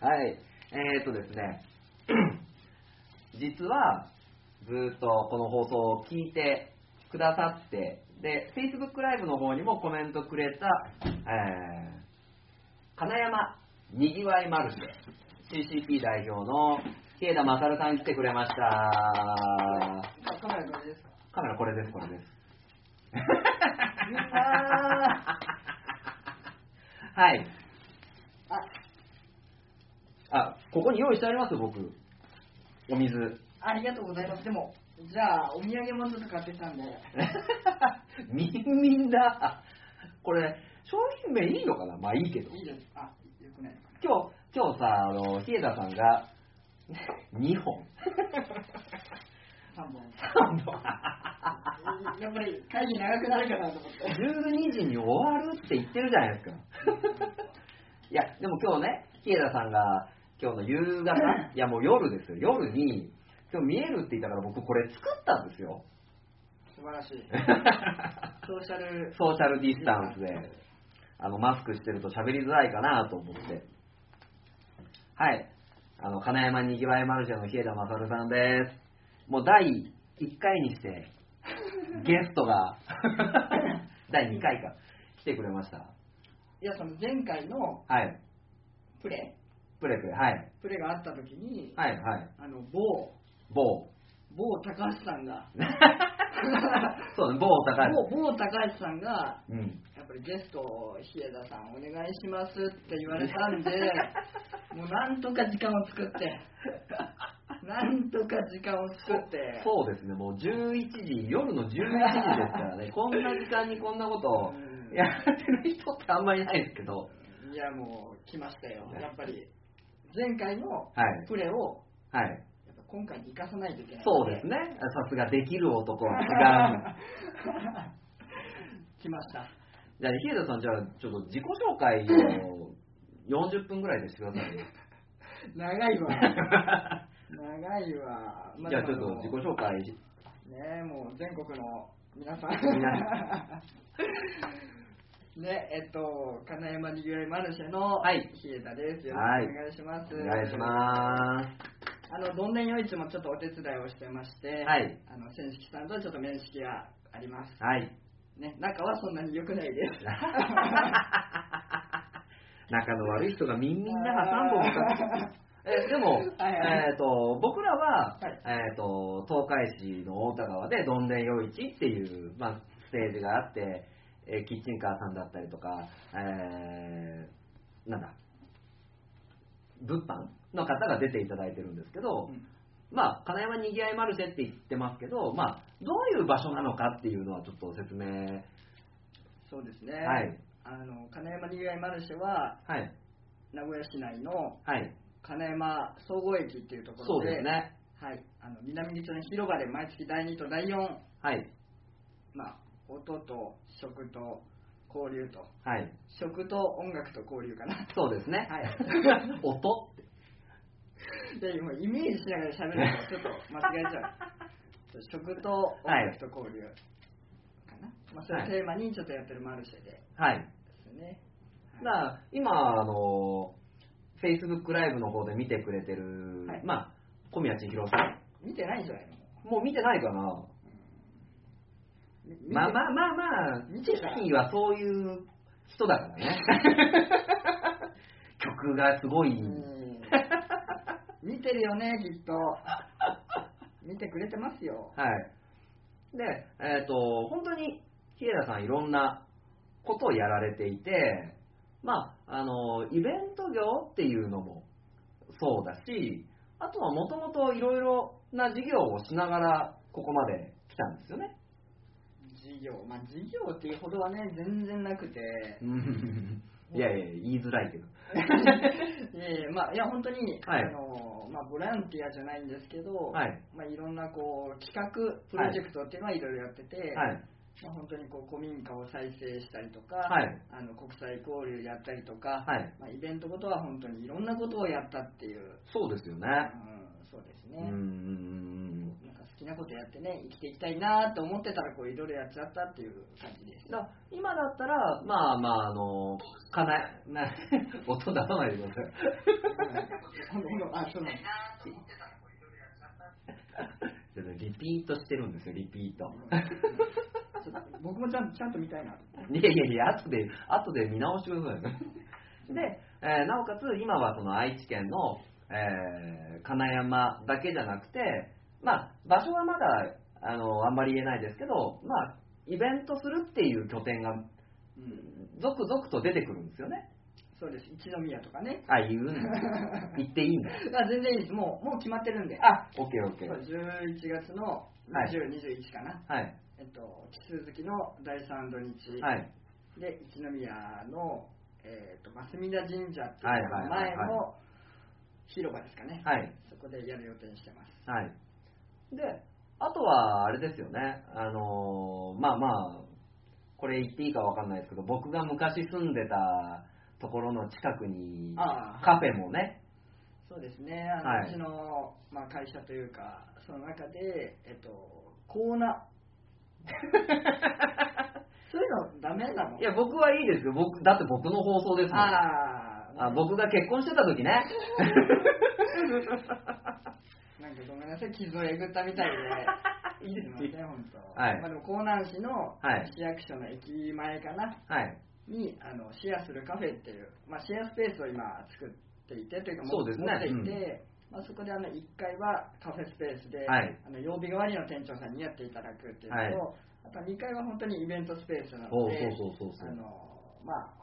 はい。えー、っとですね、実は、ずーっとこの放送を聞いてくださって、で、Facebook ライブの方にもコメントくれた、えー、金山にぎわいマルシェ、CCP 代表の日枝勝さん来てくれました。カメラこれですか？カメラこれです、これです。あはい。あ、あ、ここに用意してあります？よ、僕。お水。ありがとうございます。でも、じゃあ、お土産もちょっと買ってきたんで。みんみんだ。これ、商品名いいのかな？まあいいけど。いいです。あ、よくないのか今日、今日さ、あの、日枝さんが、2本。な。3本。3本。やっぱり会議長くなるかなと思って。12時に終わるって言ってるじゃないですか。いや、でも今日ね、日枝さんが、今日の夕方、いやもう夜ですよ、夜に、今日見えるって言ったから僕これ作ったんですよ。素晴らしい。ソーシャル。ソーシャルディスタンスで、あの、マスクしてると喋りづらいかなと思って。はい。あの、金山にぎわいマルシェの日枝勝さんです。もう第1回にして、ゲストが、第2回か、来てくれました。いや、その前回のはい。プレプレプレ、はい。プレがあった時に、はい、はい。あの、某、某。某高橋さんが、そうね、某高橋。某某高橋さんが、うん。やっぱりゲスト、日枝さんお願いしますって言われたんで、もうなんとか時間を作って、なんとか時間を作って、そうですね、もう11時、夜の11時ですからね、こんな時間にこんなことをうん。やってる人ってあんまりいないですけど、いやもう来ましたよ、やっぱり前回のはい。プレをはい。やっぱ今回に生かさないといけないそうですね、さすができる男は違う。来ました。じゃあ、日枝さん、じゃあ、ちょっと自己紹介を40分ぐらいでしてくださいよ。長いわ。長いわ。まあじゃあ、ちょっと自己紹介。ねもう全国の皆さん。皆ね、えっと、金山にぎわいマルシェのはい日枝です。よろはいしくお願いします。お願いします。あの、どんでん夜市もちょっとお手伝いをしてまして、はいあの、千式さんとちょっと面識があります。はい。ね、仲はそんなに良くないです。仲の悪い人がみんみんなが3本かえでも、はいはいえー、と僕らは、はいえー、と東海市の太田川でどんでん夜市っていう、まあ、ステージがあって、えーキッチンカーさんだったりとか、えーなんだ物販の方が出ていただいてるんですけど、うんまあ、金山にぎわいマルシェって言ってますけど、まあ、どういう場所なのかっていうのはちょっと説明。そうですね、はい。あの金山にぎわいマルシェははい。名古屋市内のはい。金山総合駅っていうところでですね。はい、あの南口の広場で毎月第2と第4、はい。まあ、音と食と交流とはい。食と音楽と交流かなそうですね。はい 音でもうイメージしながら喋るのちょっと間違えちゃう。食と音楽と交流かな、まあ、それをテーマにちょっとやってるマルシェで。はい。ですね、だ今、あの、Facebook ライブの方で見てくれてる、はい。まあ、小宮千尋さん。見てないんじゃないの？もう見てないかな。み見てまあまあまあまあ、見てたチキンはそういう人だからね。曲がすごい。うん見てるよねきっと見てくれてますよ はい。で、えっ、と、本当に、日枝さんいろんなことをやられていて、まあ、あの、イベント業っていうのもそうだし、あとはもともといろいろな事業をしながら、ここまで来たんですよね。事業まあ事業っていうほどはね全然なくてうんいやいや、言いづらいけど。いやいやまあいや本当に、はいあのまあボランティアじゃないんですけど、はいまあいろんなこう企画プロジェクトっていうのはいろいろやってて、はい。まあ本当にこう古民家を再生したりとか、はいあの国際交流やったりとか、はい。まあイベントごとは本当にいろんなことをやったっていう、そうですよね。うん、そうですね。うんきなことやってね生きていきたいなと思ってたらこういろいろやっちゃったっていう感じです。だ今だったら、まあまあ、あの、かな、な、音出さないでください。あそうなんちょっとリピートしてるんですよ、リピート。僕もちゃんちゃんと見たいなと。いやいやいや、後で、後で見直してください。で、えーなおかつ、今はその愛知県の、えー金山だけじゃなくて、まあ、場所はまだ、あの、あんまり言えないですけど、まあ、イベントするっていう拠点が、うん続々と出てくるんですよね。そうです一宮とかね。あ、言うんだ。言っていいんだ。あ全然いいですもうもう決まってるんで。あ、オッケーオッケー。11月のはい20、21かな。はい。えっと奇数月の第3土日、はい。で一宮のえっと増田神社ってはいいう前の広場ですかね。はい。そこでやる予定にしてます。はい。で、あとは、あれですよね。あのーまあまあ、これ言っていいかわかんないですけど、僕が昔住んでたところの近くに、カフェもね、そうですね。あの、はいうちのまあ会社というかその中でえっとコーナ そういうのダメなの？いや、僕はいいですよ。僕、だって僕の放送ですもん。あああ僕が結婚してた時ね。なんかごめんなさい、傷をえぐったみたいで。いいですません、本当。はいまあでも、江南市のはい市役所の駅前かな、はい。にあのシェアするカフェっていう、まあ、シェアスペースを今作っていて、というか、そうですね持っていて、まあ、そこであの1階はカフェスペースで、はいあの曜日代わりの店長さんにやっていただくっていうのと、あとは2階は本当にイベントスペースなので、そうそうそうそう。あのまあ、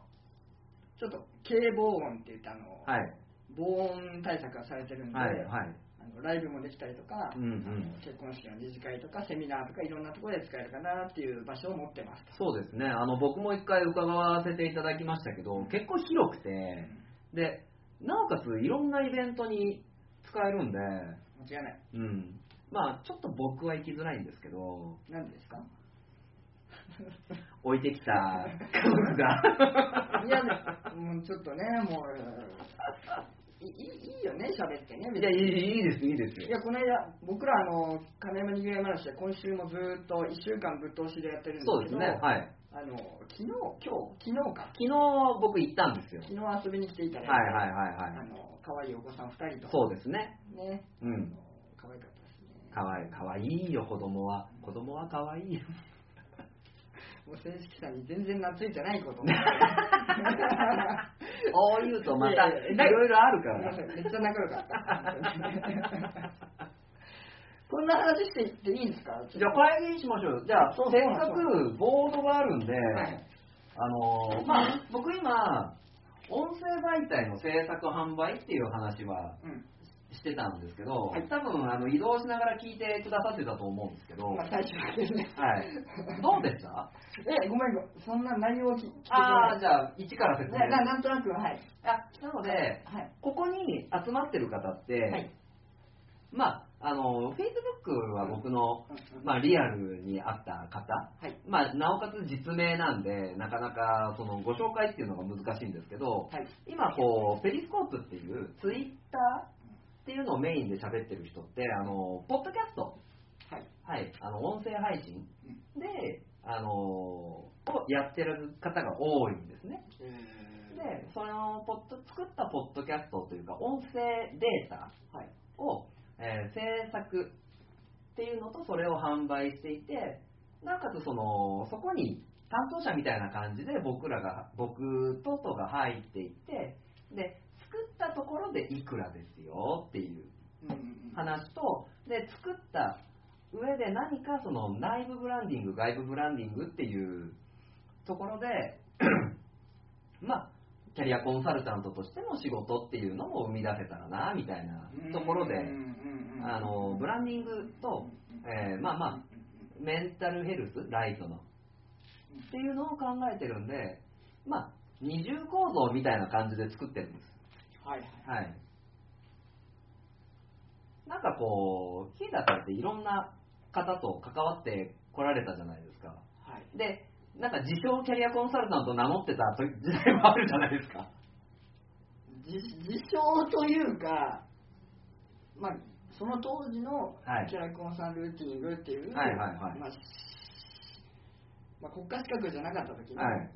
ちょっと軽防音って言ってあの、はい。防音対策がされてるんで、はい。はい。ライブもできたりとか、うんうん結婚式の二次会とかセミナーとかいろんなところで使えるかなっていう場所を持ってますと。そうですね。あの、僕も一回伺わせていただきましたけど、結構広くて、で、なおかついろんなイベントに使えるんで、間違いない。うん。まあ、ちょっと僕は行きづらいんですけど、何でですか？置いてきた 家族が。いや、もうちょっとね、もう、いいいいよね、喋ってね。いや、いいいいです、いいですよ。いや、この間、僕ら、あの、金山にぎわい話で、今週もずっと1週間ぶっ通しでやってるんですけど、そうですね。はい。あの、昨日、今日、昨日か。昨日僕行ったんですよ。昨日遊びに来ていただいて、はいはいはいはい。あの、可愛いお子さん2人と。そうですね。ね。うん可愛かったですね。かわいい、かわいいよ、子供は。子供はかわいいよ。もう正式さんに全然懐いてないことも。こう言うとまた、いろいろあるから。いめっちゃ仲良かった。こんな話していっていいんですか？じゃあ会議しましょうよ。じゃあ、そうせっかくボードがあるんで、はいあのーまあ、僕今、音声媒体の制作販売っていう話はうん。ししてたんですけど、はい多分あの移動しながら聞いてくださってたと思うんですけど、まあ、最初はですね。はい。どうでした？え、ごめん。そんな内容を聞聞いてああ、あじゃあ、一から説明。なななんとなく、はい。あなので、はい。ここに集まってる方って、はい。まあ、あの、Facebook は僕の、うんまあ、リアルにあった方、はい。まあ、なおかつ実名なんで、なかなかそのご紹介っていうのが難しいんですけど、はい。今こう、ペリスコープっていうツイッターっていうのをメインで喋ってる人って、あの、ポッドキャスト、はい。はい、あの、音声配信で、あの、をやってる方が多いんですね。えで、そのポッド、作ったポッドキャストというか、音声データー、はい。を、えー制作っていうのとそれを販売していてなおかつそのそこに担当者みたいな感じで僕らが僕ととが入っていってで作ったところでいくらですよっていう。話とで作った上で何かその内部ブランディング外部ブランディングっていうところで まあキャリアコンサルタントとしての仕事っていうのも生み出せたらなみたいなところであのブランディングと、えーまあまあメンタルヘルスライトのっていうのを考えてるんでまあ二重構造みたいな感じで作ってるんですはいはい。はい。なんかこう、ヒーダーさんっていろんな方と関わってこられたじゃないですか。はい。で、なんか自称キャリアコンサルタント名乗ってた時時代もあるじゃないですか。自自称というか、まあ、その当時のはいキャラコンサルティングっていう、はいはいはいまあしまあ、国家資格じゃなかった時のはい。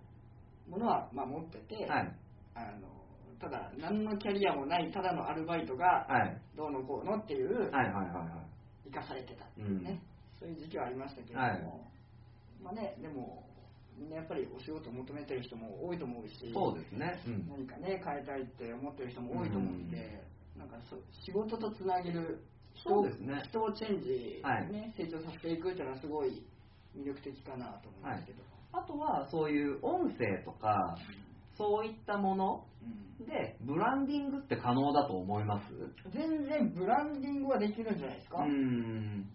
ものは、まあ、持ってて、はい。あのただ何のキャリアもないただのアルバイトがはい。どうのこうのっていう、はいはいはいはい。生かされてた。っていうね、そういう時期はありましたけれども、はい。まあねでもみんなやっぱりお仕事を求めてる人も多いと思うしそうですね。うん。何かね変えたいって思ってる人も多いと思うんで、なんかそ仕事とつなげる人をそうですね。人をチェンジ、はい。ね成長させていくっていうのはすごい魅力的かなと思いますけど、あとは、そういう音声とか、そういったもの。うん。で、ブランディングって可能だと思います？全然ブランディングはできるんじゃないですか、うん。うん。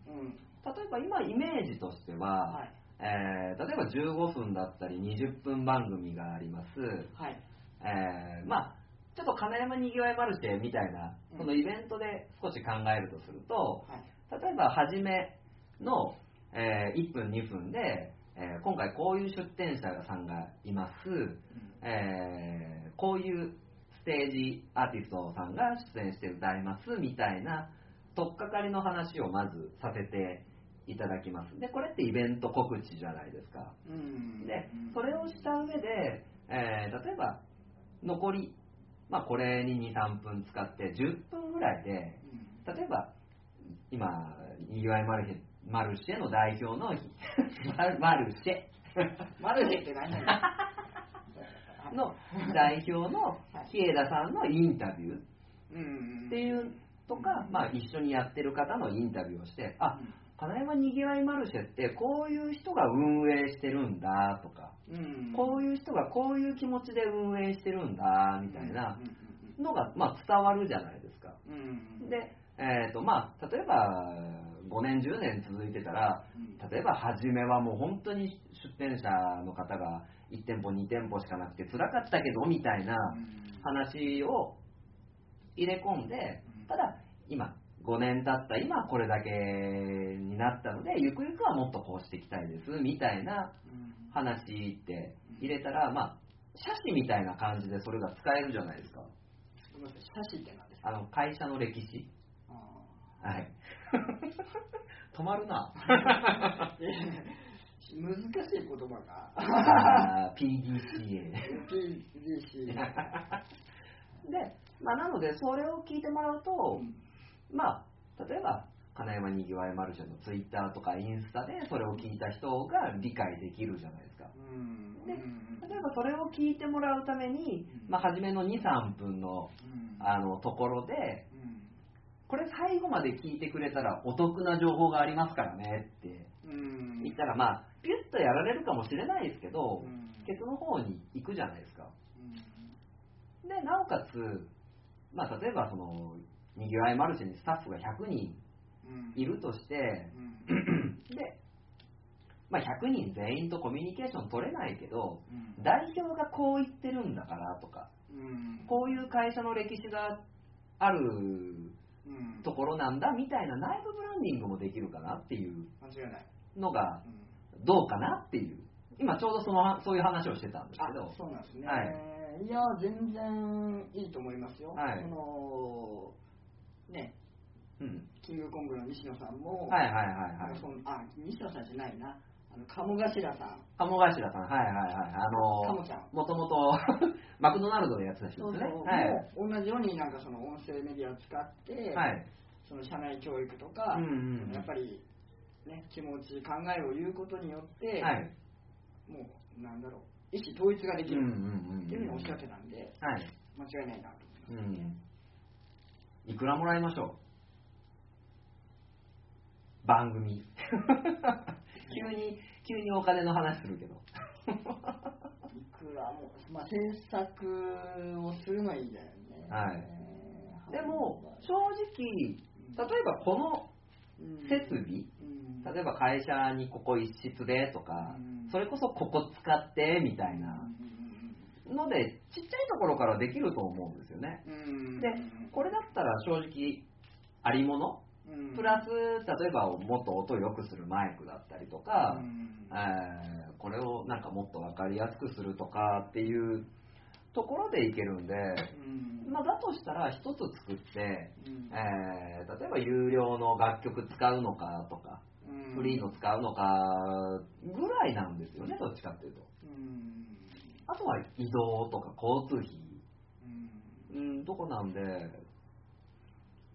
例えば今イメージとしては、はい。えー例えば15分だったり20分番組があります、はい。えーまあちょっと金山にぎわいマルシェみたいなうん。そのイベントで少し考えるとするとはい。例えば初めの、えー1分2分で、えー今回こういう出店者さんがいます、えーこういうステージアーティストさんが出演して歌いますみたいな取っかかりの話をまずさせていただきます。でこれってイベント告知じゃないですか。うん。でそれをした上で、えー例えば残り、まあ、これに23分使って10分ぐらいでうん。例えば今にぎわいマルシェマルシェの代表の マルシェ。マルシェって何やねんの代表の日枝さんのインタビュー。うん。っていうとか、まあ、一緒にやってる方のインタビューをしてあ金山にぎわいマルシェってこういう人が運営してるんだとかうん。こういう人がこういう気持ちで運営してるんだみたいなのが、まあ、伝わるじゃないですか。で、えーとまあ、例えば5年10年続いてたらうん。例えば初めはもう本当に出店者の方が1店舗2店舗しかなくて辛かったけどみたいな話を入れ込んでただ今5年経った今これだけになったのでゆくゆくはもっとこうしていきたいですみたいなうん。話って入れたらまあ写真みたいな感じでそれが使えるじゃないですか。写真って何ですか？あの会社の歴史。あはい。止まるな 難しい言葉が PDCA PDC で、まあ、なのでそれを聞いてもらうと、まあ例えば金山にぎわいマルシェのツイッターとかインスタでそれを聞いた人が理解できるじゃないですか。うん。でうん。例えばそれを聞いてもらうために、まあ、初めの23分のうん。あのところでうん。これ最後まで聞いてくれたらお得な情報がありますからねってうん。言ったらまあピュッとやられるかもしれないですけどうん。ケツの方に行くじゃないですか。うん。でなおかつ、まあ、例えばそのにぎわいマルシェにスタッフが100人うんいるとして、うん。で、まあ、100人全員とコミュニケーション取れないけど、うん。代表がこう言ってるんだからとか、うん。こういう会社の歴史があるうん。ところなんだみたいな内部ブランディングもできるかなっていうのがうんどうかなっていう、今ちょうどそのそういう話をしてたんですあけど、そうなんですね、、はい。や全然いいと思いますよ、はい。そのね。うん、キングコングの西野さんも、はいはいはいはい。あ西野さんじゃないな。あの鴨頭さん。鴨頭さん、はいはいはい。あの鴨ちゃん。もともとマクドナルドでやってた人そうそう、ですね。はい。同じようになんかその音声メディアを使って、はい。その社内教育とか、うんうんうん。やっぱり、ね、気持ち考えを言うことによって、はい。もうなんだろう意思統一ができるっていうふうにおっしゃってたんで、はい。間違いないなと思います、うん。いくらもらいましょう？番組。急に、急にお金の話するけど。いくらも、まあ、制作をするのはいいんだよね。はいえーでも、正直、例えばこのうん設備、うん例えば会社にここ一室でとかうん、それこそここ使ってみたいな。ので、ちっちゃいところからできると思うんですよね。で、これだったら正直、ありもの。うん。プラス、例えばもっと音を良くするマイクだったりとか、うん。えーこれをなんかもっと分かりやすくするとかっていうところでいけるんで、うん。まあ、だとしたら一つ作って、うん。えー例えば有料の楽曲使うのかとか、うんフリーの使うのかぐらいなんですよね、どっちかっていうと。うん。あとは移動とか交通費、うん。うん、とこなんで、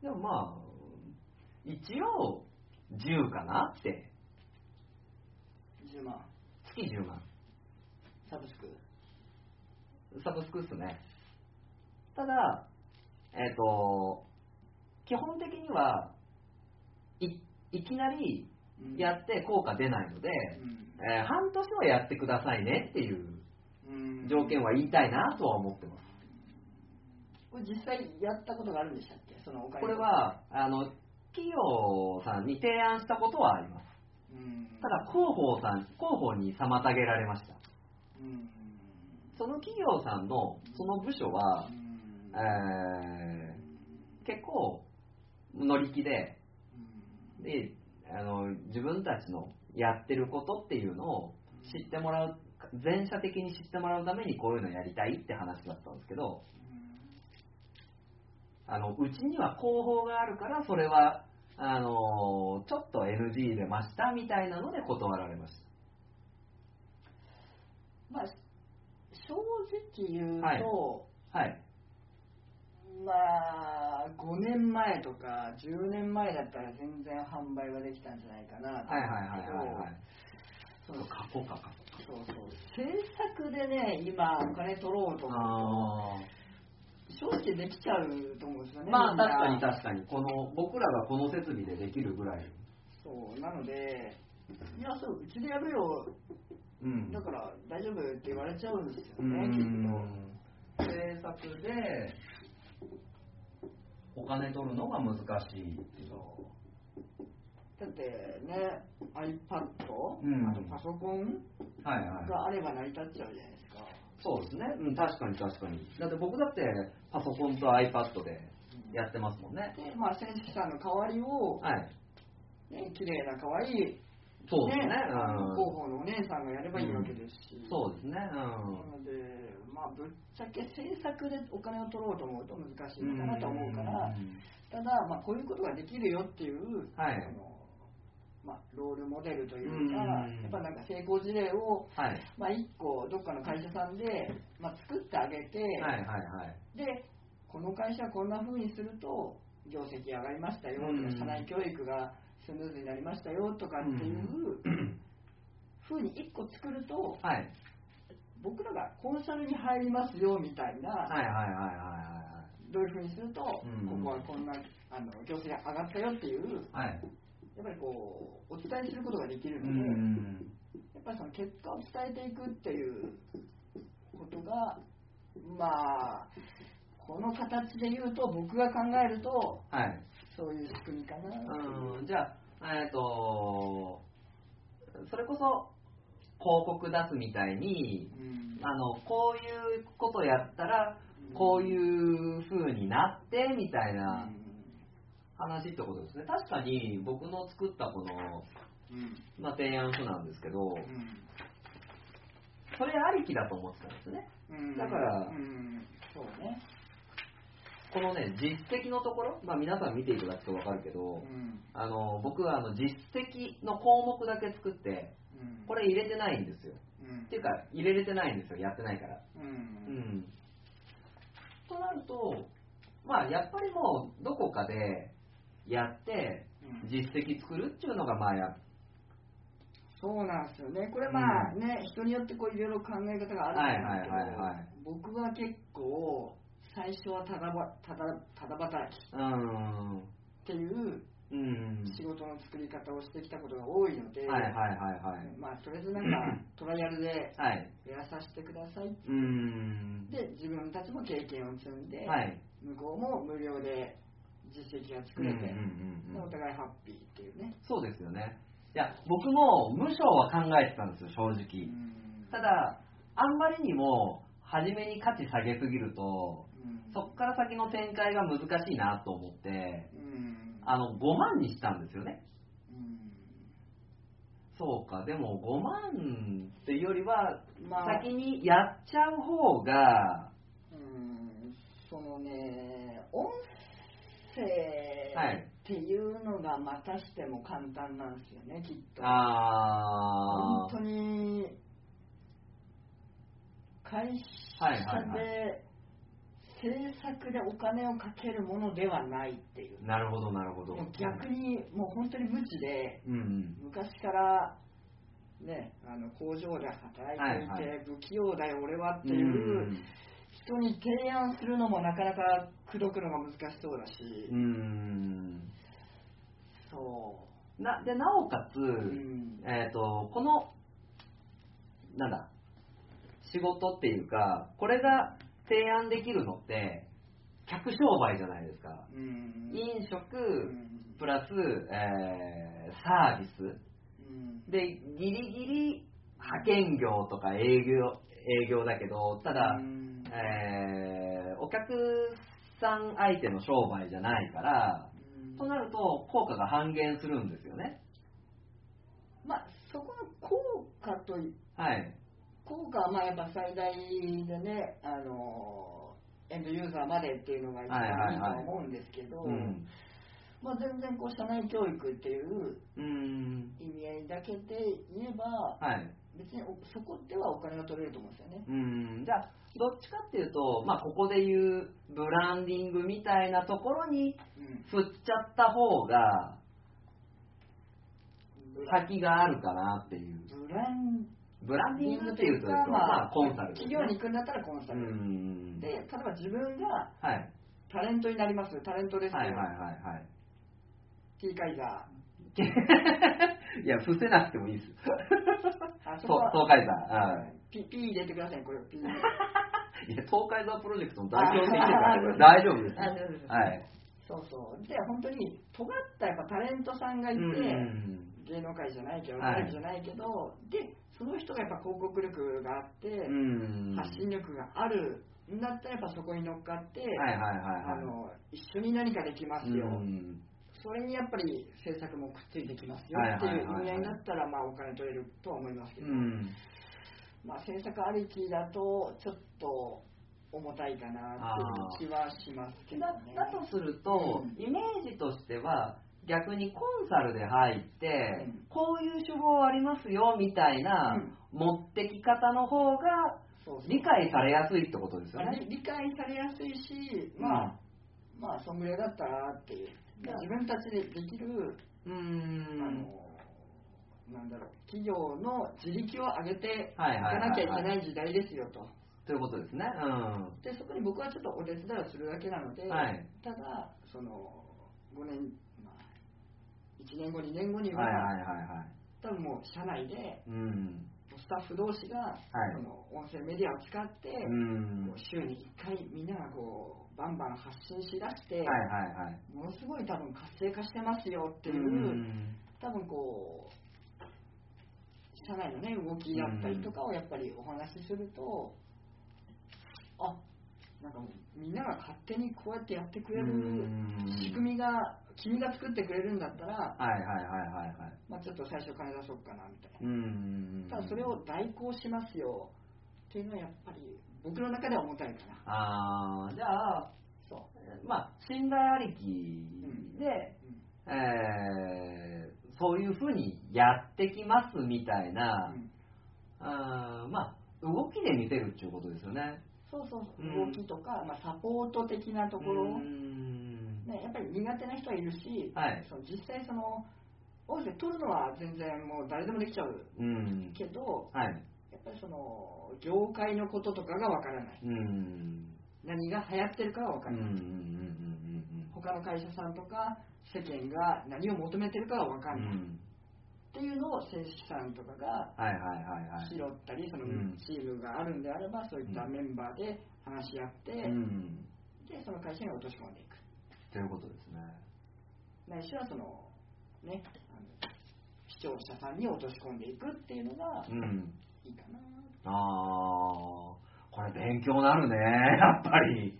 でもまあ、一応、10かなって、10万。月10万。サブスク。サブスクっすね。ただ、えっ、と、基本的には、いいきなりやって効果出ないので、うん。えー半年はやってくださいねっていううん。条件は言いたいなとは思ってます。これ実際やったことがあるんでしたっけ？そのお金。これは、あの、企業さんに提案したことはあります。うん。ただ、広報さん、広報に妨げられました。うん。その企業さんの、その部署はう、ん。えー結構乗り気で、うん。であの自分たちのやってることっていうのを知ってもらう全社的に知ってもらうためにこういうのやりたいって話だったんですけどあのうちには広報があるからそれはあのちょっと NG 入れましたみたいなので断られましまあ正直言うと、はい。たはいまあ5年前とか10年前だったら全然販売はできたんじゃないかなと。はいはいはいはいはい。そう。過去か過去そうそう。制作でね今お金取ろうと思うあと正直できちゃうと思うんですよねまあ確かに確かに。この僕らがこの設備でできるぐらい。そう。なのでいやそううちでやるよ。うん。だから大丈夫って言われちゃうんですようねきっん制作でお金取るのが難しいっていうとだってね iPad、うん。あとパソコンはいはい。があれば成り立っちゃうじゃないですか。そうですね、うん、確かに確かに。だって僕だってパソコンと iPad でやってますもんね。でまあ選手さんの代わりを、はい。ね、綺麗な可愛いそうですね。あのうん。広報のお姉さんがやればいいわけですし、そうですね。なので、まあ、ぶっちゃけ制作でお金を取ろうと思うと難しいうんのかなと思うから、ん。ただ、まあ、こういうことができるよっていう、はい。あのまあ、ロールモデルというか、うん。やっぱなんか成功事例を、はい。まあ、1個どっかの会社さんで、まあ、作ってあげて、はいはいはい。でこの会社はこんな風にすると業績上がりましたよとか、うん社内教育がスムーズになりましたよとかっていう風に1個作るとはい。僕らがコンサルに入りますよみたいな、はいはいはいはいはどういう風にすると、うんここはこんなあの業績が上がったよっていういはい。はいやっぱりこうお伝えすることができるうので、ん。やっぱりその結果を伝えていくっていうことがまあこの形で言うと僕が考えるとはい。そういう仕組みかな。ううん、じゃあ、えっ、と、それこそ、広告出すみたいに、うん。あの、こういうことやったら、こういう風になって、みたいな話ってことですね。確かに、僕の作ったこの、うん。まあ、提案書なんですけど、うん。それありきだと思ってたんですね。うん。だからうん。そうねこのね、実績のところ、まあ、皆さん見ていただくとわかるけど、うん。あの、僕はあの実績の項目だけ作って、うん。これ入れてないんですよ。うん。っていうか、入れれてないんですよ、やってないから。ううん。ん。となると、まあ、やっぱりもう、どこかでやって、うん。実績作るっていうのが、まあや、そうなんですよね。これまあね、人によってこういろいろ考え方があるんですけど、僕は結構最初はただばただただ働き。っていううん。仕事の作り方をしてきたことが多いので、はいはいはいはい。まあとりあえずなんか トライアルではい。やらさせてください。うーん。で、自分たちも経験を積んで、はい。向こうも無料で実績が作れて、お互いハッピーっていうね。そうですよね。いや、僕も無償は考えてたんですよ、正直。ただ、あんまりにも、初めに価値下げすぎると、うん、そっから先の展開が難しいなと思って、うん、あの、5万にしたんですよね。うん。そうか、でも5万っていうよりは、まあ。先にやっちゃう方が、うん。そのね、音声はいっていうのがまたしても簡単なんですよね、きっと。あ本当に会はい社はいはい。で制作でお金をかけるものではないっていうー、なるほどなるほど。逆にもう本当に無知でうんうん。昔からねあの工場で働いていて、はいはい不器用だよ俺はってういうん人に提案するのもなかなか口説くのが難しそうだし、うーん。そなでなおかつ、う、うんえっ、と、この、なんだ、仕事っていうか、これが提案できるのって、客商売じゃないですか。うん飲食、うんプラス、えーサービス。うんで、ギリギリ派遣業とか営業、営業だけど、ただ、うんえーお客さん相手の商売じゃないから、うんとなると効果が半減するんですよね。まあそこの効果といはい。効果はまあやっぱ最大でねあのエンドユーザーまでっていうのが一番はいはいいいと思うんですけど、うん。まあ、全然こう社内教育っていううん。意味合いだけで言えばはい。別におそこではお金が取れると思うんですよね。うん。じゃあ、どっちかっていうと、まあ、ここで言うブランディングみたいなところにうん振っちゃった方が先があるかなっていう。ブランブランディングっていうと、ままあ、あ、コンサルね企業に行くんだったらコンサうル。ん。で、例えば自分がはい。タレントになります。タレントですよ。はいはいはいはい。T カイザ いや、伏せなくてもいいです。そ東海座。はい。ピ P 入れてください、これ。P いや、東海座プロジェクトの代表って言ってるから、大丈夫です。あ大丈夫ですはい。そうそう。で、本当に尖ったやっぱタレントさんがいて、うん。芸能界じゃないけど、はいじゃないけど、で、その人がやっぱ広告力があって、うん。発信力があるんだったらやっぱそこに乗っかって。あの一緒に何かできますよ、うんそれにやっぱり制作もくっついてきますよはいっていう意味合いだったらまあお金取れるとは思いますけど、うん。まあ制作ありきだとちょっと重たいかなっていう気はしますけどだね。だとすると、うんイメージとしては逆にコンサルで入って、うんこういう手法ありますよみたいなうん持ってき方の方が理解されやすいってことですよまあね。理理解されやすいし、まあ、まあそんぐらいだったらっていう、自分たちでできる、うあん。のなんだろう企業の自力を上げていかなきゃいけない時代ですよと。ということですね。うん。でそこに僕はちょっとお手伝いをするだけなので、はいただその5年、まあ、1年後2年後には、はいはいはいはい。多分もう社内でうん。スタタッフ同士が、はい。その音声メディアを使って、うん。週に1回みんながこうバンバン発信しだして、はいはいはい。ものすごい多分活性化してますよっていう、うん。多分こう社内のね動きだったりとかをやっぱりお話しすると、あなんかみんなが勝手にこうやってやってくれるうん。仕組みが君が作ってくれるんだったら、はいはいはいはいはい。まあ、ちょっと最初金出そうかなみたいな。うんただそれを代行しますよ。っていうのはやっぱり僕の中では重たいかな。ああじゃあそう。まあ信頼ありきで、うん。えーそういうふうにやってきますみたいな、うん。あーまあ動きで見てるっていうことですよね。そうそうそう。うん。動きとか、まあ、サポート的なところ、うんね、やっぱり苦手な人はいるし、はい。その実際その音声取るのは全然もう誰でもできちゃううん。けどはい。やっぱりその業界のこととかがわからない。うん。何が流行ってるかはわからない、うんうんうんうん他の会社さんとか世間が何を求めてるかはわかうんんない、っうん。ていうのを選手さんとかが拾ったりそのうん。チームがあるんであればそういったメンバーで話し合って、うん。でその会社に落とし込んでいくということですね。ないしはそのねあの視聴者さんに落とし込んでいくっていうのがうん。いいかな、ああこれ勉強なるねやっぱり。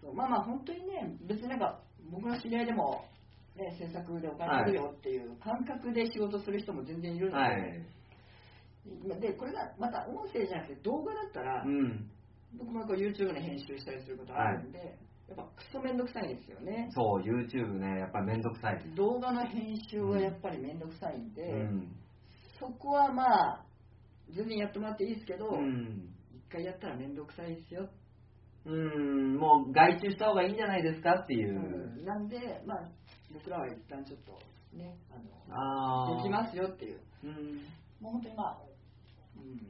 そうまあまあ本当にね別になんか僕の知り合いでも、ね、制作でお金取るよっていう感覚で仕事する人も全然いるので、はい。でこれがまた音声じゃなくて動画だったら、うん。僕もこう YouTube で編集したりすることあるんで、やっぱクソめんどくさいんですよね。そう YouTube ねやっぱめんどくさい。動画の編集はやっぱりめんどくさいんで、うん。そこはまあ全然やってもらっていいですけど、うん。一回やったらめんどくさいですよ、うんもう外注した方がいいんじゃないですかっていう、うん。なんでまあ僕らは一旦ちょっとねあのできますよっていう。うん。もう本当にまあ、うん、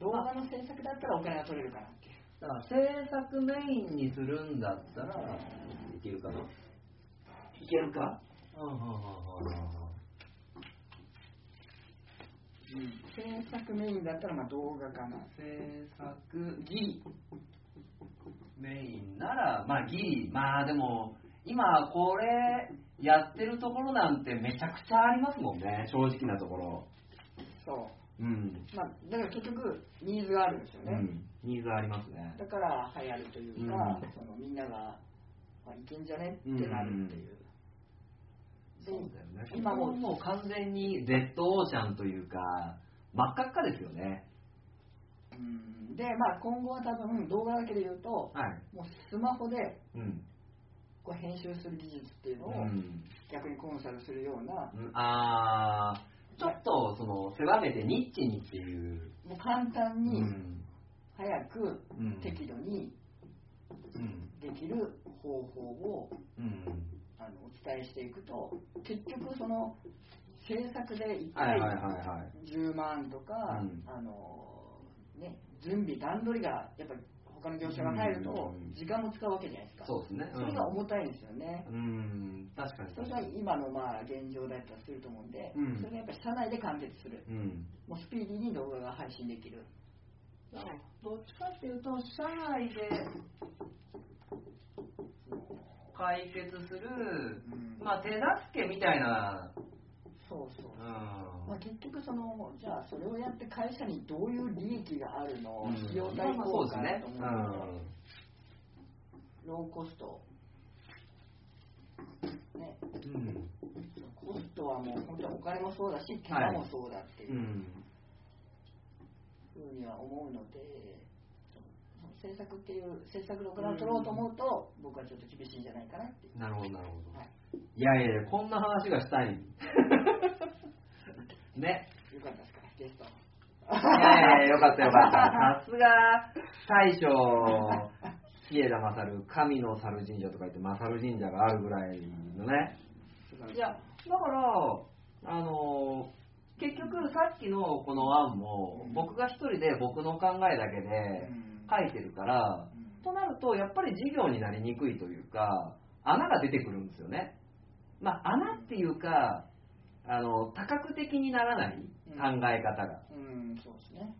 動画の制作だったらお金が取れるかなってだから制作メインにするんだったらいけるかな。いけるか、うんうんうんうん。制作メインだったらまあ動画かな。制作ギリメインならまあギリまあでも今これやってるところなんてめちゃくちゃありますもんね。正直なところ。そううん、まあだから結局ニーズがあるんですよね、うん、ニーズありますね。だから流行るというか、うん。そのみんなが、まあ、いけんじゃねってなるっていう、そうだよね。今も。今ももう完全にレッドオーシャンというか真っ赤っかですよね。うん。でまあ今後は多分動画だけで言うとはい。もうスマホでうん、こう編集する技術っていうのをうん。逆にコンサルするような、うん。あーちょっとその狭めてニッチにっていう、もう簡単うにん。早くうん。適度にうん。できる方法をうん。あのお伝えしていくと結局その制作で1はい回はいはいはい。10万とか、うん。あのね、準備段取りがやっぱり他の業者が入るとうん。時間も使うわけじゃないですか、そうですね。それが重たいんですよね、うん。確かにそれが今のまあ現状だったりすると思うんで、うん。それがやっぱり社内で完結する。うん。もうスピーディーに動画が配信できる。どっちかっていうと社内で解決する、うん。まあ手助けみたいな、そうそう。うん。まあ、結局そのじゃあそれをやって会社にどういう利益があるの、うん。費用対まあ効果だと思うので、ローコスト、ね、うん。コストはもう本当にお金もそうだし手間もそうだっていうう、んふうには思うのでその制作っていう制作でお金を取ろうと思うと、僕はちょっと厳しいんじゃないかなって。なるほどなるほど、はいい、やいやいやこんな話がしたい。ね。よかったですかゲスト。いやいやよかったよかった。さすが大将。日枝勝神の猿神社とか言って勝神社があるぐらいのね。いやだからあの結局さっきのこの案も僕が一人で僕の考えだけでうん。書いてるからとなるとやっぱり事業になりにくいというか穴が出てくるんですよねまあ穴っていうかあの多角的にならないうん考え方が。うん、そうですね。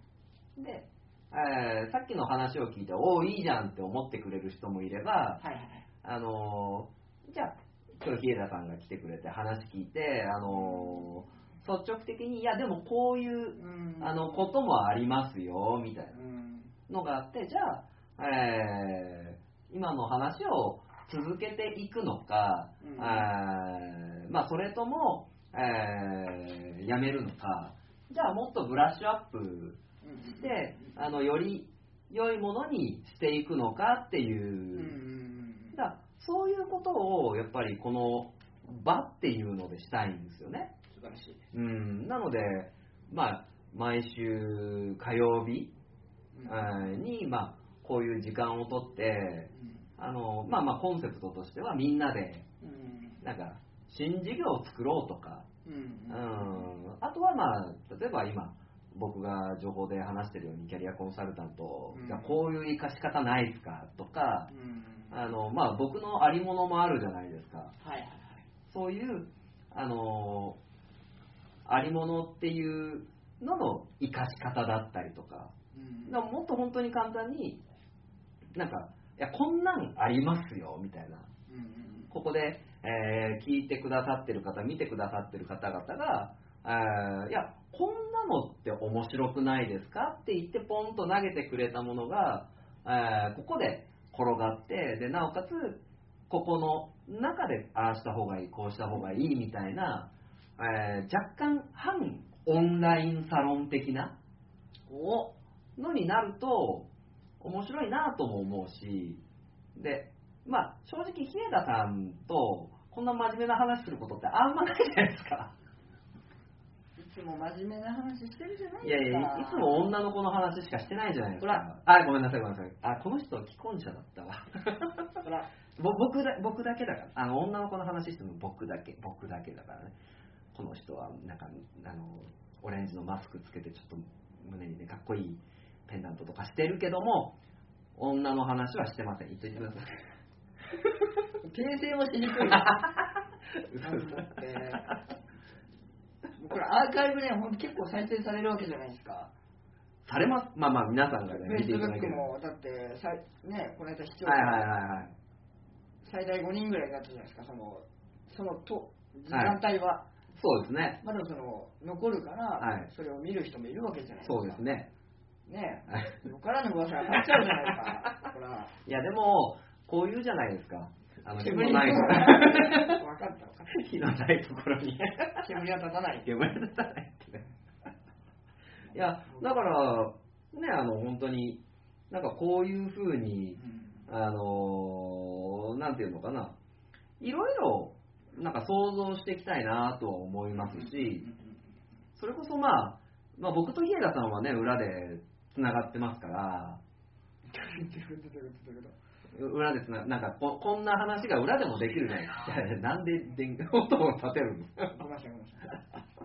で、えーさっきの話を聞いて、おお、いいじゃんって思ってくれる人もいれば、はいはいはい。あのーじゃあ、今日、日枝さんが来てくれて話聞いて、あのー率直的に、いや、でもこういううんあのこともありますよ、みたいうん。なのがあって、じゃあ、えー今の話を続けていくのか、うん。えーまあ、それとも、えーやめるのか、じゃあもっとブラッシュアップうん。して、あのより良いものにしていくのかっていう、うんうんだそういうことをやっぱりこの場っていうのでしたいんですよね。素晴らしい。うん、なので、まあ、毎週火曜日、に、まあ、こういう時間をとってあの、まあ、まあコンセプトとしてはみんなでうん。なんか新事業を作ろうとか、うん。うん、あとは、まあ、例えば今僕が情報で話してるようにキャリアコンサルタント、うん。じゃあこういう生かし方ないですかとかうん。あの、まあ、僕のありものもあるじゃないですか。はいはいはい。そういうあのありものっていうのの生かし方だったりとか。うん。だからもっと本当に簡単になんかいやこんなんありますよみたいな。うんうんここで、えー聞いてくださってる方見てくださってる方々がえーいやこんなのって面白くないですかって言ってポンと投げてくれたものが、えーここで転がってでなおかつここの中でああした方がいいこうした方がいいみたいな、えー若干反オンラインサロン的なお。のになると面白いなとも思うしでまあ正直日枝さんとこんな真面目な話することってあんまないじゃないですか。いつも真面目な話してるじゃないいやいですか。やいつも女の子の話しかしてないじゃないですほら。かあごめんなさいごめんなさい。あこの人既婚者だったわ。ほら、ぼ僕だ僕だけだから。あの女の子の話しても僕だけ僕だけだからね。この人はなんかあのオレンジのマスクつけてちょっと胸にねかっこいいペンダントとかしてるけども女の話はしてません。言っといてください訂正もしにくい。嘘。嘘だって。これアーカイブね、ほんと結構再生されるわけじゃないですか。されます。まあまあ皆さんがフねェイスブック見ていただけるもだってさいねこの間視聴者はいはいはいはい。最大5人ぐらいだったじゃないですか。そのそのと時間帯は、そうですね。まだその残るから、はい。それを見る人もいるわけじゃないですか。そうですねねはいよからぬ噂が立っちゃうじゃないか。ほ らいやでもこういうじゃないですか。あの煙。ない分かった分かった。火のないところに。煙は立たない。煙が立たないって。ねいやだからねあの本当になんかこういうふうにあのなんていうのかな。いろいろなんか想像していきたいなとは思いますしそれこそまあ、まあ、僕と日枝さんはね裏でつながってますから。裏でつななんかここんな話が裏でもできるじゃ なんで電音を立てるんなさいごめんなさい。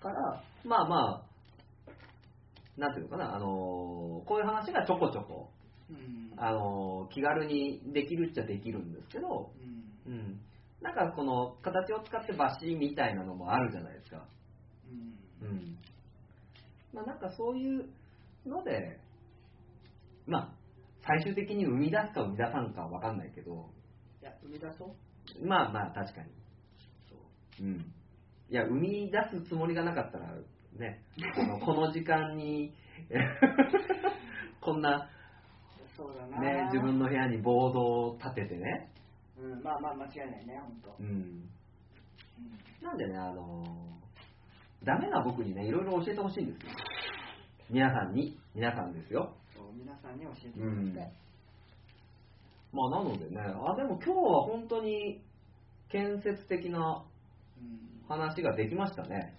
から、まあまあ、なんていうのかな、あのーこういう話がちょこちょこ、うん。あのー気軽にできるっちゃできるんですけど、うん。うん、なんかこの形を使ってバシみたいなのもあるじゃないですか。うん。うん。まあなんかそういうので、まあ、最終的に生み出すか生み出さんかは分かんないけど、いや生み出そう。まあまあ確かに。う。ん。いや、生み出すつもりがなかったら、ね、この この時間に、こんな、そうだな。ね、自分の部屋にボードを立ててね、うんまあまあ間違いないね本当うん。なんでね、あのーダメな僕にね、いろいろ教えてほしいんですよ。皆さんに、皆さんですよ。そう皆さんに教えてうもらいんたい、。まあ、なのでね、あ、でも今日は本当に建設的なうん話ができましたね。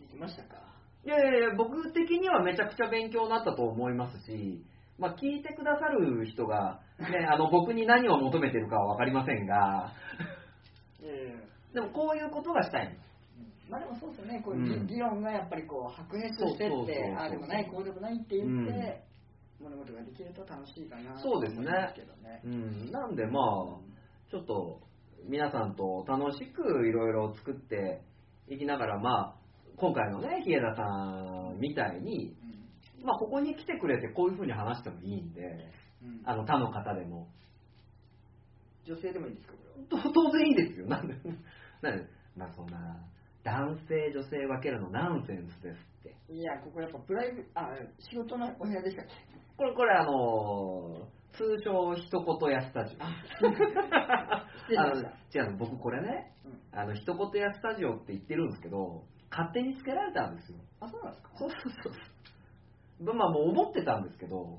できましたか？いやいやいや、僕的にはめちゃくちゃ勉強になったと思いますし、まあ、聞いてくださる人が、ね、あの僕に何を求めてるかは分かりませんが、いやでもこういうことがしたいんです。まあでもそうですよね、こういううん。議議論がやっぱりこう白熱してって、ああでもない、こうでもないって言って、物事ができると楽しいかなとそうですね。すけどね。うん、なんでまあ、ちょっと、皆さんと楽しくいろいろ作っていきながら、まあ、今回のね、日枝さんみたいに、まあ、ここに来てくれてこういうふうに話してもいいんで、うん。あの他の方でも。女性でもいいですかこれ当然いいですよ。なんで、なんで、まあそんな、男性、女性分けるのナンセンスですって。いやここやっぱプライベあ仕事のお部屋でしたっけ？これ、これあのー通称一言やスタジオ。違うの、僕これね、うんあの、一言やスタジオって言ってるんですけど、勝手につけられたんですよ。あそうなんですか？そうそうそうそう。まあもう思ってたんですけど、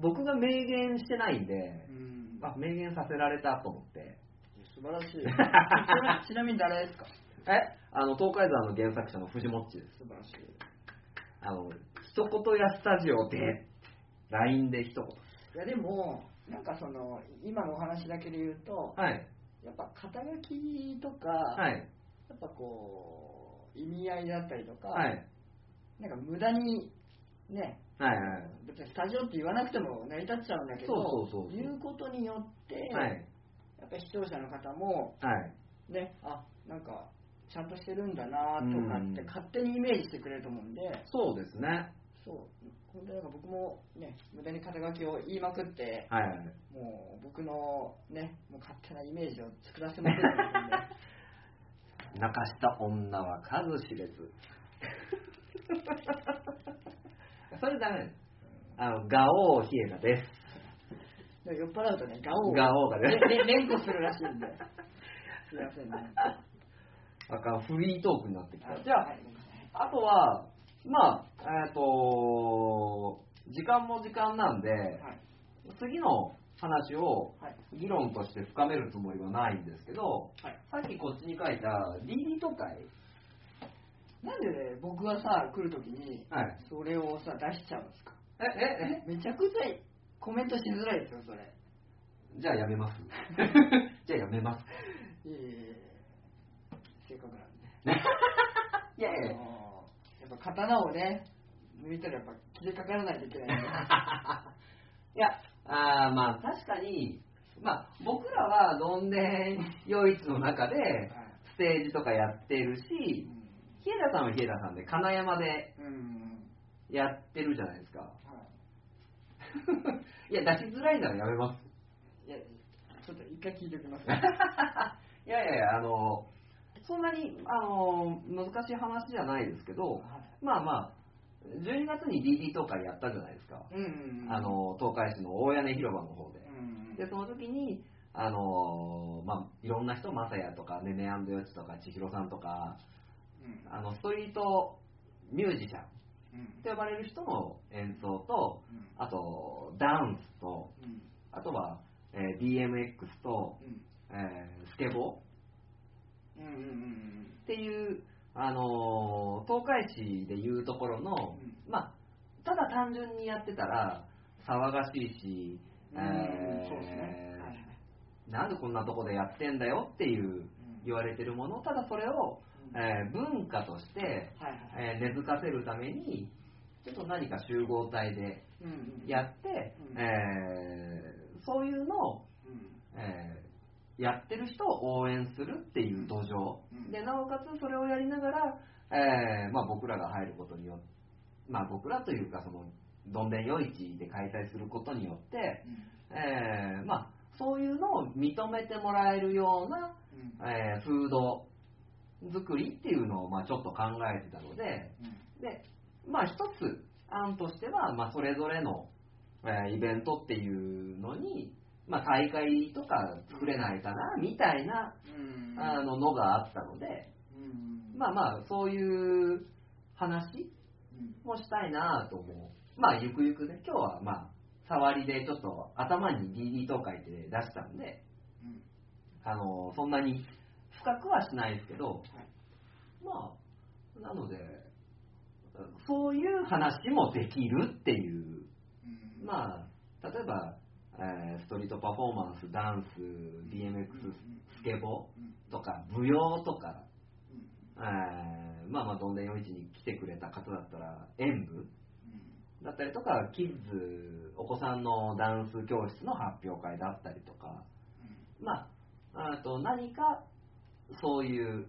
僕が明言してないんでう、んあ、明言させられたと思って。素晴らしい ちなみに誰ですか？え？あの、東海山の原作者の藤もっちです。素晴らしいあの、一言やスタジオで、LINE で一言。いやでもなんかその今のお話だけで言うとはい。やっぱ肩書きとか、はい。やっぱこう意味合いだったりとか、はい。なんか無駄にねはいはい。別にスタジオって言わなくても成り立っちゃうんだけどそう言うことによって、はい。やっぱり視聴者の方もはい。ねあなんかちゃんとしてるんだなとかってうん勝手にイメージしてくれると思うんで、そうですね。そう本当になんか僕もね無駄に肩書きを言いまくって、はいはい。もう僕のねもう勝手なイメージを作らせまくってるんで 泣かした女は数知れず。それダメです。あの、ガオーヒエガです。酔っ払うとねガオをガオーがね連呼するらしいんですいませんねあかん、フリートークになってきた。あじゃあ、あとは、まあ、えっ、と、時間も時間なんで、はい。次の話をはい。議論として深めるつもりはないんですけど、はい。さっきこっちに書いた DD 都会、なんでね僕がさ来るときにはい、それをさ出しちゃうんですか？え、え、めちゃくちゃコメントしづらいですよそれ。え、じゃあやめます。じゃあやめます。いえいえ いやいや。やっぱ刀をね抜いたらやっぱ切りかからないといけない いや、あーまあ確かに、まあ僕らはどんで唯一の中でステージとかやってるし、日枝さんは日枝さんで金山でやってるじゃないですか。はい。や、出しづらいならやめます。いいやちょっと一回聞いておきます。いやいやいや、あの、そんなに、あの、難しい話じゃないですけど、はい。まあまあ、12月に DD 東海やったじゃないですか。うんうんうん。あの、東海市の大屋根広場の方で。うんうん。で、その時に、あの、まあ、いろんな人、まさやとか、ねねよちとか、千尋さんとか、うん。あの、ストリートミュージシャンうん。と呼ばれる人の演奏と、うん。あと、ダンスと、うん。あとは、えー BMX と、うん。えースケボーっていう、あのー東海市でいうところの、うまあ、ただ単純にやってたら騒がしいし、うんえなんでこんなとこでやってんだよ？っていううん。言われてるものただそれを、うん。えー文化として、えー根付かせるためにちょっと何か集合体でやって、うん。えーそういうのを、うん。えーやってる人を応援するっていう土壌、うん。でなおかつそれをやりながら、えーまあ、僕らが入ることによって、まあ、僕らというかそのどんでん夜市で開催することによって、えーまあ、そういうのを認めてもらえるような、うん。えーフード作りっていうのをまあちょっと考えてたのでで、まあ、一つ案としては、まあ、それぞれの、えーイベントっていうのに、まあ、大会とか作れないかなみたいなあののがあったので、うん。まあまあそういう話うんもしたいなと思う。まあゆくゆくね、今日はまあ触りでちょっと頭に DD 東海って出したんで、うん。あのそんなに深くはしないですけど、はい。まあ、なので、そういう話もできるっていう、うん。まあ、例えば、えーストリートパフォーマンス、ダンス、BMX、スケボうん。ーとか、舞踊とか、うん。えーまあまあ、どんでん夜市に来てくれた方だったら、演舞うん。だったりとか、キッズ、お子さんのダンス教室の発表会だったりとか、まあ、あと何かそういう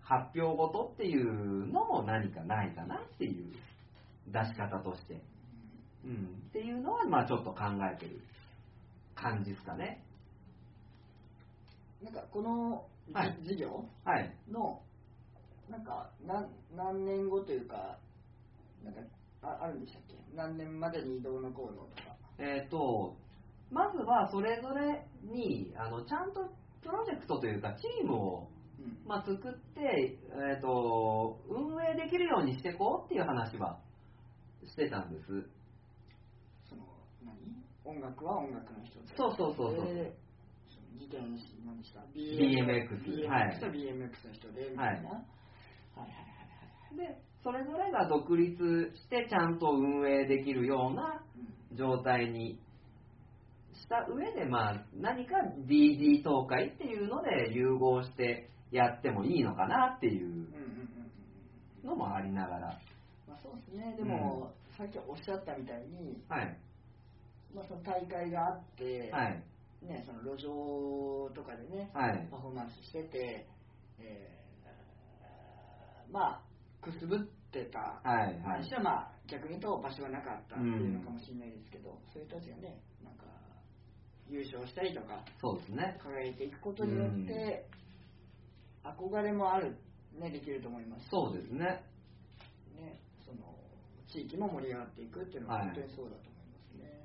発表ごとっていうのも何かないかなっていう出し方として、うん、っていうのはまあちょっと考えてる感じですかね。なんかこのじ、はい。事業はいのなんか何何年後というかなんかああるんでしたっけ？何年までに移動の行動とか。えっ、とまずはそれぞれにあのちゃんとプロジェクトというかチームをうん。まあ、作って、えー、と運営できるようにしていこうっていう話はしてたんです音楽は音楽の人でそうそうそうそう。でその自転車何でした BMX はい。BMX と BMX の人でみたいな、はい、はいはいはいでそれぞれが独立してちゃんと運営できるようなはい状態にした上で、まあ、何か DD 東海っていうので融合してやってもいいのかなっていううんうんうんうんうん。のもありながら。まあそうですね。でも、さっきおっしゃったみたいに、はいまあ、その大会があって、はい。ね、その路上とかでね、はい。パフォーマンスしてて、えーまあくすぶってた。はいはい。まあ逆に言うと場所がなかったっていうのかもしれないですけど、そういう人たちがねなんか優勝したりとかそうですね。輝いていくことによって、憧れもあるねできると思います。しそうですね。ねその地域も盛り上がっていくっていうのははい。本当にそうだと思いますね、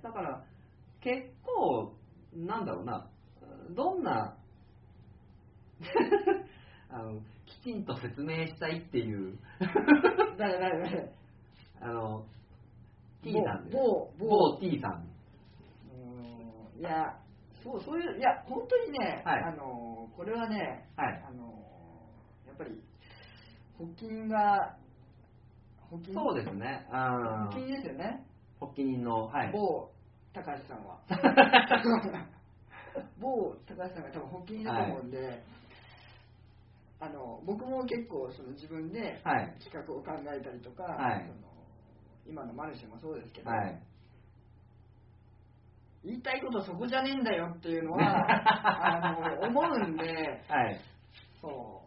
だから結構なんだろうなどんな あのきちんと説明したいっていう。誰誰誰あの T さんです。某某某 T さん。いやそうそういういや本当にね、はい。あのこれはね、はい。あのやっぱり発金が発金そうですね。あ発金ですよね、発起人のはい。某高橋さんは。某高橋さんが多分発金だと思うんで、あの僕も結構その自分ではい。企画を考えたりとか、はい。その今のマルシェもそうですけど、はい。言いたいことそこじゃねえんだよっていうのは あの思うんではい。そ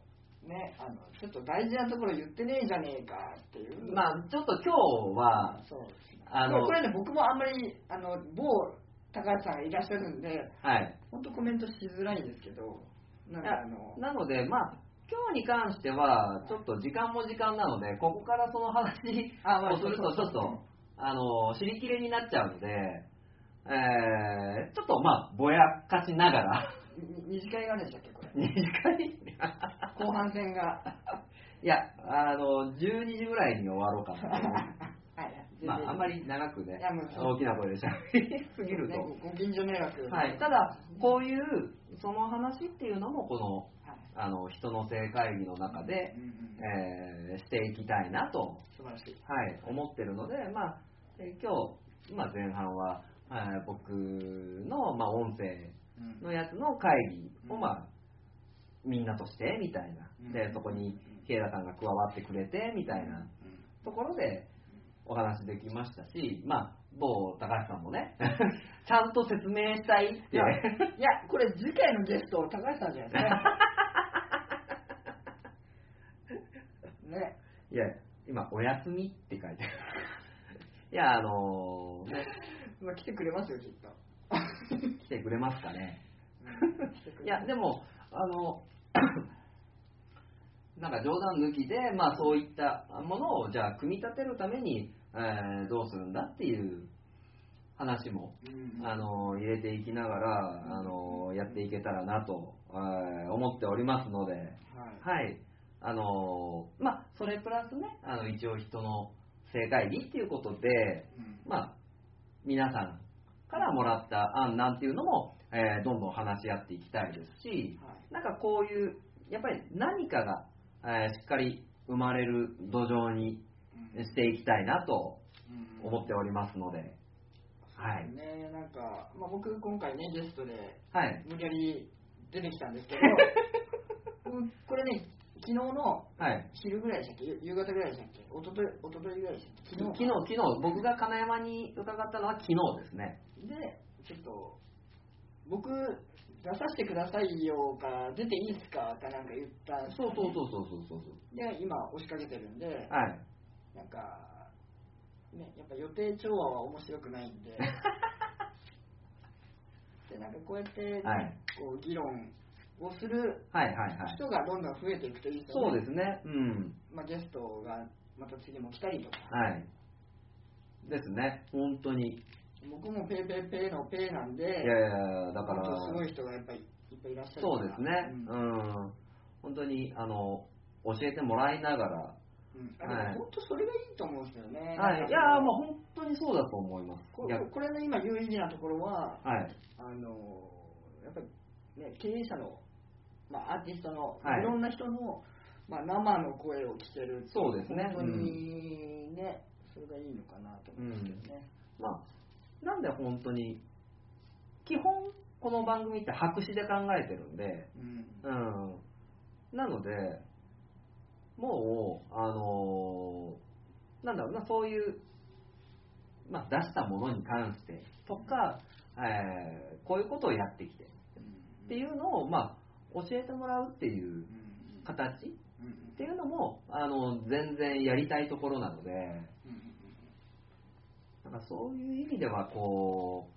うねあのちょっと大事なところ言ってねえじゃねえかっていう。まあちょっと今日はそうですねあのこれね僕もあんまりあの某高橋さんがいらっしゃるんではい。本当コメントしづらいんですけどなんかあのなのでまあ今日に関してはちょっと時間も時間なのでここからその話をするとちょっとあの尻切れになっちゃうので、えー、ちょっとまあぼやかしながら。に二次会があるんでしたっけこれ。二次会後半戦が。いやあの12時ぐらいに終わろうかなまああんまり長くね大きな声でしゃべりすぎると、ねごご近所迷惑はい、ただこういうその話っていうのもこのはい。あの人の性会議の中でえーしていきたいなと、素晴らしい。はい、思ってるので、まあ、えー今日、まあ、前半は、えー僕の、まあ、音声うんのやつの会議を、うん。まあ、みんなとしてみたいな、うん。でそこに慶田さんが加わってくれてみたいなところでお話できましたし、まあ、某高橋さんもね ちゃんと説明したいって。いやいやこれ次回のゲスト高橋さんじゃないですか。ね。いや今「お休み」って書いてある。いやあのね。まあ来てくれますよきっと。来てくれますかね。いやでもあの なんか冗談抜きで、まあ、そういったものをじゃあ組み立てるために、えーどうするんだっていう話もうんあの入れていきながらあのやっていけたらなと、えー思っておりますので、はい。はい。あのまあ、それプラスねあの一応人の正会議っていうことで、うん。まあ、皆さんからもらった案なんていうのも、えーどんどん話し合っていきたいですし、はい。なんかこういう、やっぱり何かが、えーしっかり生まれる土壌にうんしていきたいなとうん思っておりますので、はい。ねなんか、まあ、僕今回ねゲストではい。無理やり出てきたんですけどうん これね昨日のはい。昼ぐらいでしたっけ？ゆ夕方ぐらいでしたっけ？一昨日一昨日ぐらいでしたっけ？昨日、昨日、僕が金山に伺ったのは昨日ですね。でちょっと僕出させてくださいよか、出ていいですか？かなんか言ったそうそうそうそうそうそう。で、今押しかけてるんで、はい。なんか、ね、やっぱ予定調和は面白くないんで、で、なんかこうやって、ねはいこう議論をする。人がどんどん増えていくといいですよね。そうですね。うん。まあ、ゲストがまた次も来たりとか、はい。ですね。本当に。僕もペーペーペーのペーなんで、いやいや、だから、すごい人がやっぱりいっぱいいらっしゃるそうですね。ううんん。本当に、あの、教えてもらいながら、本当それがいいと思うんですよね。はい。いやー、もう本当にそうだと思います。ここれの今有意義なところは、はい。あのやっぱり、ね、経営者の、まあ、アーティストの、はいい、ろんな人の、まあ、生の声を聞けるそうですね本当にね、それがいいのかなと思うんですけどね。まあ、なんで本当に、基本、この番組って白紙で考えてるんで、うんうん。なので、もう、あのーなんだろうな、そういう、まあ、出したものに関してとか、えーこういうことをやってきてっていうのを、まあ、教えてもらうっていう形っていうのも、あの、全然やりたいところなので、なんかそういう意味では、こ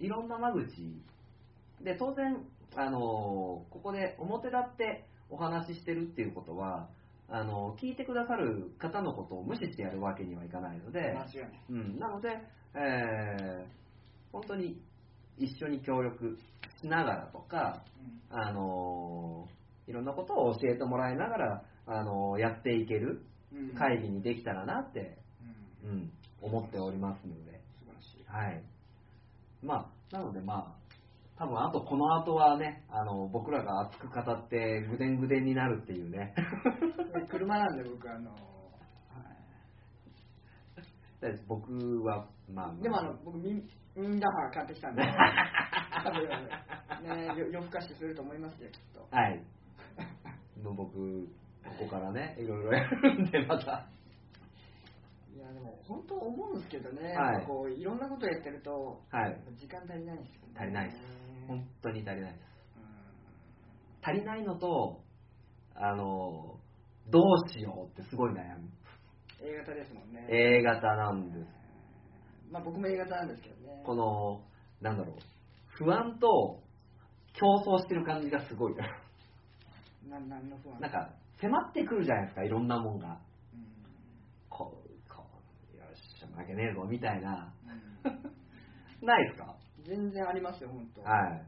う、いろんな間口で、当然、あの、ここで表立ってお話ししてるっていうことは、あの、聞いてくださる方のことを無視してやるわけにはいかないので。うん、なので、えー本当に一緒に協力しながらとか、あのいろんなことを教えてもらいながら、あのやっていけるうん会議にできたらなって、うんうん、思っておりますので、素晴らしい。はい。まあ、なのでまあ、多分あとこの後はね、あの僕らが熱く語ってぐでんぐでんになるっていうね。で 車なんで僕あの、はい僕は、まあ、でもあの僕ミンミンダハー買ってきたんで多分ねよ夜更かしすると思いますよきっとはい。もう僕、ここからね、いろいろやるんで、また。いやでも本当思うんですけどね、はいこういろんなことやってるとはい。時間足りないんですよね足りないです。うん本当に足りないです。足りないのと、あの、どうしようってすごい悩む。A 型ですもんね A 型なんです。まあ僕も A 型なんですけどねこの、なんだろう、不安と競争してる感じがすごい。な何の不安？なんか、迫ってくるじゃないですか、いろんなもんが。うんこう、こう、よっしゃ、負けねえぞ、みたいな。うん ないですか？全然ありますよ本当はい。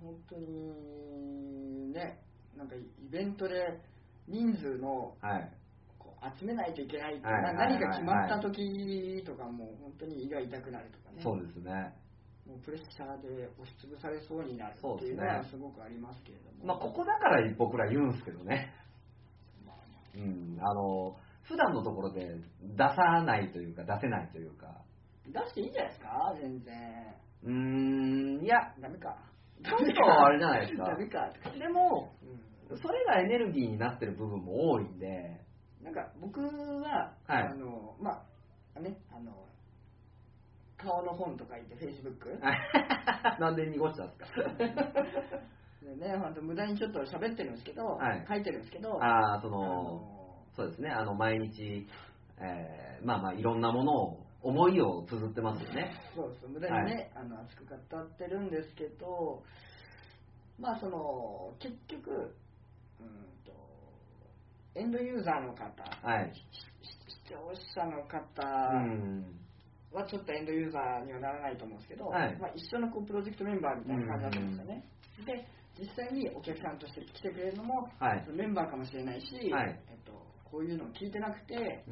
本当にねなんかイベントで人数のはい。集めないといけないっいなはいはい何か決まった時とかもう本当に胃が痛くなるとかねそうですね。もうプレッシャーで押しつぶされそうになるっていうのはすごくありますけれども、まあ、ここだから僕ら言うんですけどね。まあうん。あの、普段のところで出さないというか、出せないというか。出していいんじゃないですか？全然うーん、いや、ダメか。ちょっとあれじゃないですか。ダメか。でも、うん。それがエネルギーになってる部分も多いんで、なんか僕は、はい。あのまあねあの顔の本とか言ってフェイスブックなんで濁したんですか？でね本当無駄にちょっと喋ってるんですけど、はい。書いてるんですけどああ、そあの、のそうですね、あの、毎日、えーまあまあ、いろんなものを、思いを綴ってますよね。そうです無駄にね、あの熱く語ってるんですけどまあその結局うんとエンドユーザーの方、はい。視視聴者のう方ん。はちょっとエンドユーザーにはならないと思うんですけど、はいまあ、一緒のこうプロジェクトメンバーみたいな感じだと思うんですよね。で実際にお客さんとして来てくれるのも、はいメンバーかもしれないし、はいえっと、こういうのを聞いてなくて、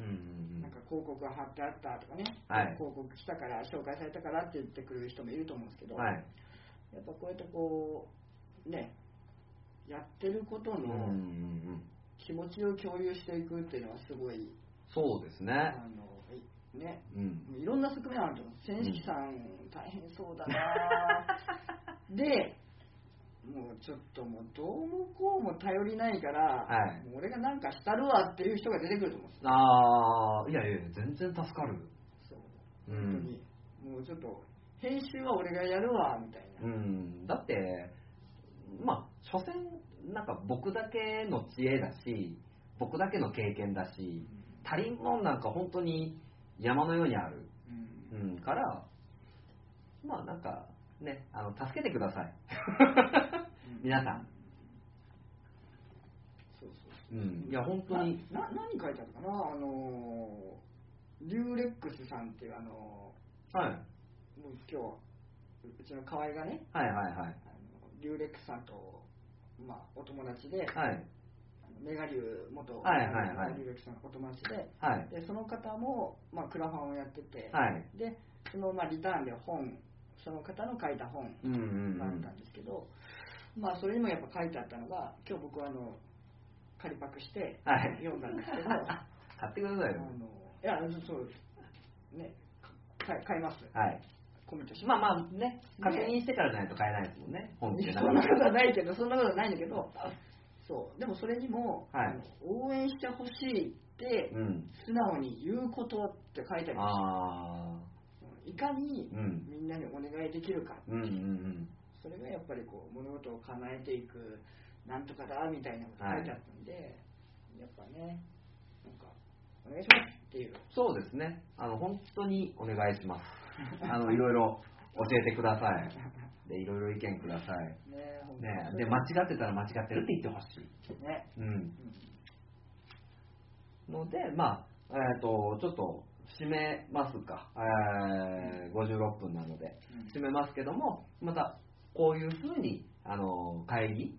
なんか広告が貼ってあったとかね、はい広告来たから紹介されたからって言ってくる人もいると思うんですけど、うん。はい。やっぱこうやってこうねやってることのん。気持ちを共有していくっていうのはすごい、そうですね。あのいねうん。いろんな側面あると思う千式さん大変そうだな でもうちょっともうどうもこうも頼りないから、はい。俺がなんかしたるわっていう人が出てくると思うああ、いやいや、全然助かる。そう。うん。本当に、もうちょっと編集は俺がやるわみたいな、うん。だって、まあ、所詮、なんか僕だけの知恵だし、僕だけの経験だし、足りんもんなんか本当に山のようにある。うん。うん、から、まあなんか、ね、あの、助けてください。皆さん。そうそううん。いや、本当に。なな何書いてあるかな？あのーリューレックスさんっていうあのはい。ーもう今日うちの河合がねはいはいはい。あのリューレックスさんと、まあ、お友達で、はい。あのメガリュー元はいはいはいリューレックスさんのお友達ではい。でその方も、まあ、クラファンをやってて、はい。でその、まあ、リターンで本その方の書いた本があったんですけど、まあそれにもやっぱ書いてあったのが今日僕はあの仮パクしてはい。読んだんですけど、あ 買ってくださいよ。のいやそうです。ねか買い買います。はい。コメントしままあまあね、確認してからじゃないと買えないですもんね。本って。す そんなことはないけどそんなことはないんだけどそう。でもそれにも、はい。応援してほしいってうん。素直に言うことって書いてありまあすいかに。みんなにお願いできるかうんうんうん。それがやっぱりこう物事を叶えていくなんとかだみたいなこと書いてあったんで、やっぱねなんかお願いしますっていうそうですね。あの、本当にお願いします。あの、いろいろ教えてください。で、いろいろ意見ください。ねねにで、間違ってたら間違ってるって言ってほしい。ね、うん。うんので、まあ、えっ、と、ちょっと、締めますか。えー、56分なので、締めますけども、また、こういうふうに、あの、会議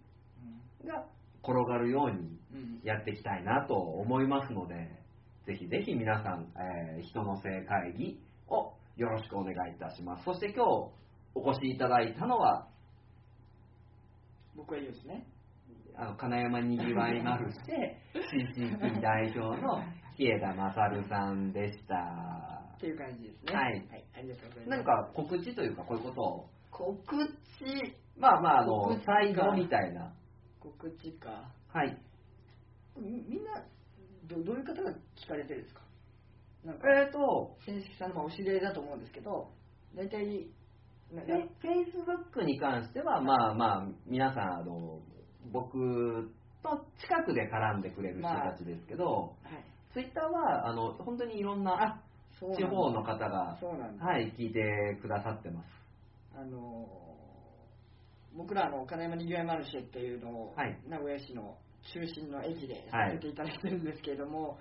が転がるようにやっていきたいなと思いますので、ぜひぜひ皆さん、えー人の性会議をよろしくお願いいたします。そして今日お越しいただいたのは、僕は言うんですねあの金山にぎわいマルシェ CCP 代表の日枝勝さんでした。っていう感じですね。はい。ありがとうございます。何か告知というかこういうことを、告知？まあまあ、あの最後みたいな。告知か。はい。みみんなどどういう方が聞かれてるんですか？なんかえっ、と、先式さんのまあお知り合いだと思うんですけど大体なフェイ Facebook に関しては、まあまあ、皆さん、あの、僕と近くで絡んでくれる人たちですけど、はい Twitter は、あの、本当にいろんな地方の方が、はい、聞いてくださってます。あのー僕らあの金山にぎわいマルシェっていうのを、はい名古屋市の中心の駅でさはいせていただいてるんですけれども、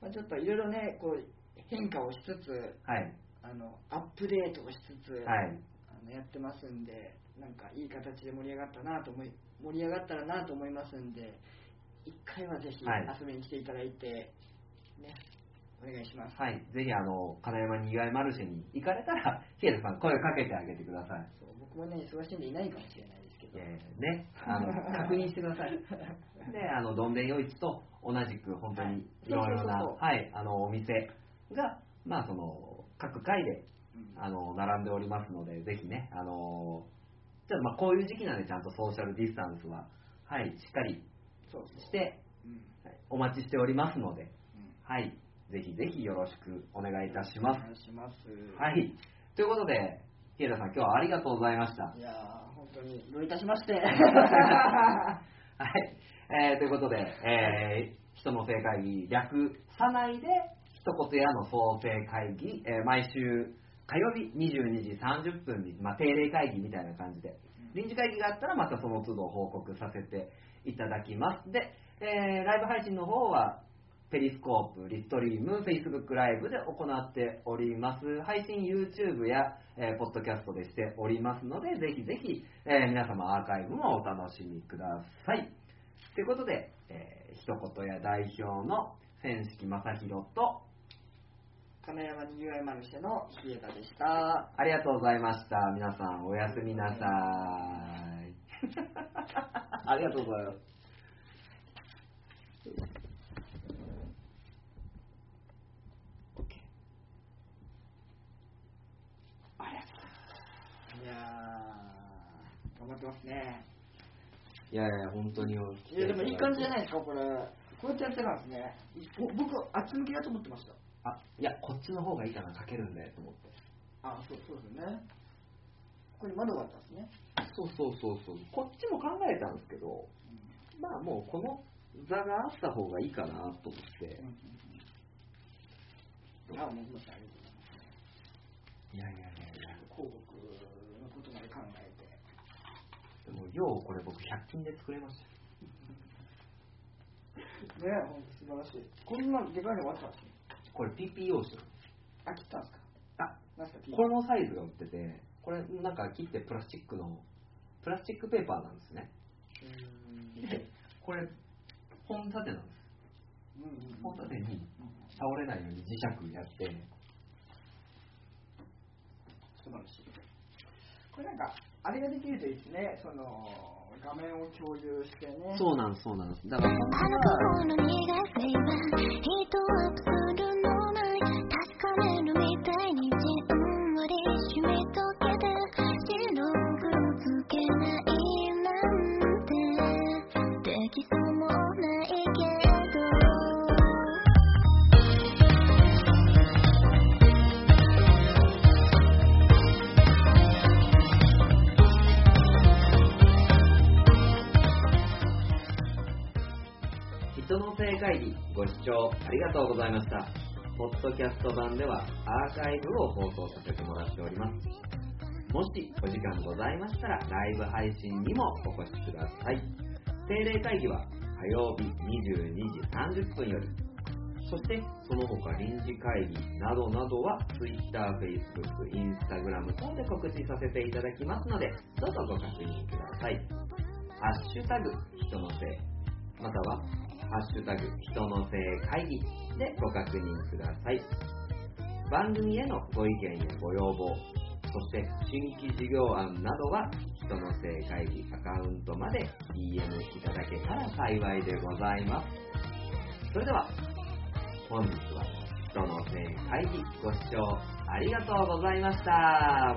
まあ、ちょっといろいろねこう変化をしつつはい。あのアップデートをしつつ、はい。あのやってますんでなんかいい形で盛り上がったなと思い盛り上がったらなと思いますんで一回はぜひはい遊びに来ていただいて、ねお願いします、はい。ぜひ、あの、金山にぎわいマルシェに行かれたら、ヒエルさん、声かけてあげてください。そう僕もね忙しいんでいないかもしれないですけど、えーね、あの、確認してください。で、あの、どんでん夜市と同じく、本当にいろいろな、はい、あの、お店が、まあ、その、各回で、うんあの、並んでおりますので、ぜひね、あの、じゃあ、まあ、こういう時期なんで、ちゃんとソーシャルディスタンスは、はい、しっかりして、お待ちしておりますので、うんはい、ぜひぜひよろしくお願いいたしますお。願いします。はい。ということで、ヒエダさん、今日はありがとうございました。いやー本当にどういたしまして。はい。えーということで、えー人の正会議、略さないで、一言屋の創生会議、えー毎週火曜日22時30分に、まあ、定例会議みたいな感じで、臨時会議があったらまたその都度報告させていただきます。で、えーライブ配信の方は、ペリスコープ、リストリーム、Facebook ライブで行っております。配信 YouTube や、えーポッドキャストでしておりますので、ぜひぜひ、えー皆様アーカイブもお楽しみください。ということで、えー一言や代表の千式正宏と、金山にぎわいマルシェの日枝でした。ありがとうございました。皆さん、おやすみなさい。ありがとうございます。いやー頑張ってますね。いやいや、本当に。いやでもいい感じじゃないですかこれ。こうやってやってたんですね。お僕あっち向きだと思ってました。あ、いや、こっちの方がいいかな、かけるんで、と思って。あそうそうですよね。こに窓があったんですね。そうそうそうそう。こっちも考えたんですけど、まあもうこの座があった方がいいかなと思って。あ、もう、もうありがとうございます。いやいやいやいや。広告のことまで考えて。でも、ようこれ僕100均で作れましたよ。ねえ、素晴らしい。こんなでかいのがあったんですね。これ PPO してる。あ、切ったんですか？あ、なんすかこのサイズが売ってて、これなんか切ってプラスチックの、プラスチックペーパーなんですね。で、これ、本立てなんです。うんうんうん本立てに倒れないように磁石やって、素晴らしい。これなんか、あれができるといいですね。その、画面を共有してね。そうなんそうなんです。だから、あの心の苦さは人はするのない確かめるみたいにじんわり締めとけて白くつけない会議ご視聴ありがとうございました。ポッドキャスト版ではアーカイブを放送させてもらっております。もしお時間ございましたらライブ配信にもお越しください。定例会議は火曜日22時30分より、そしてその他臨時会議などなどは Twitter、Facebook、Instagram 等で告知させていただきますので、どうぞご確認ください。ハッシュタグ人のせいまたは、ハッシュタグ、人のせい会議でご確認ください。番組へのご意見やご要望、そして新規事業案などは、人のせい会議アカウントまで DM いただけたら幸いでございます。それでは、本日は人のせい会議ご視聴ありがとうございました。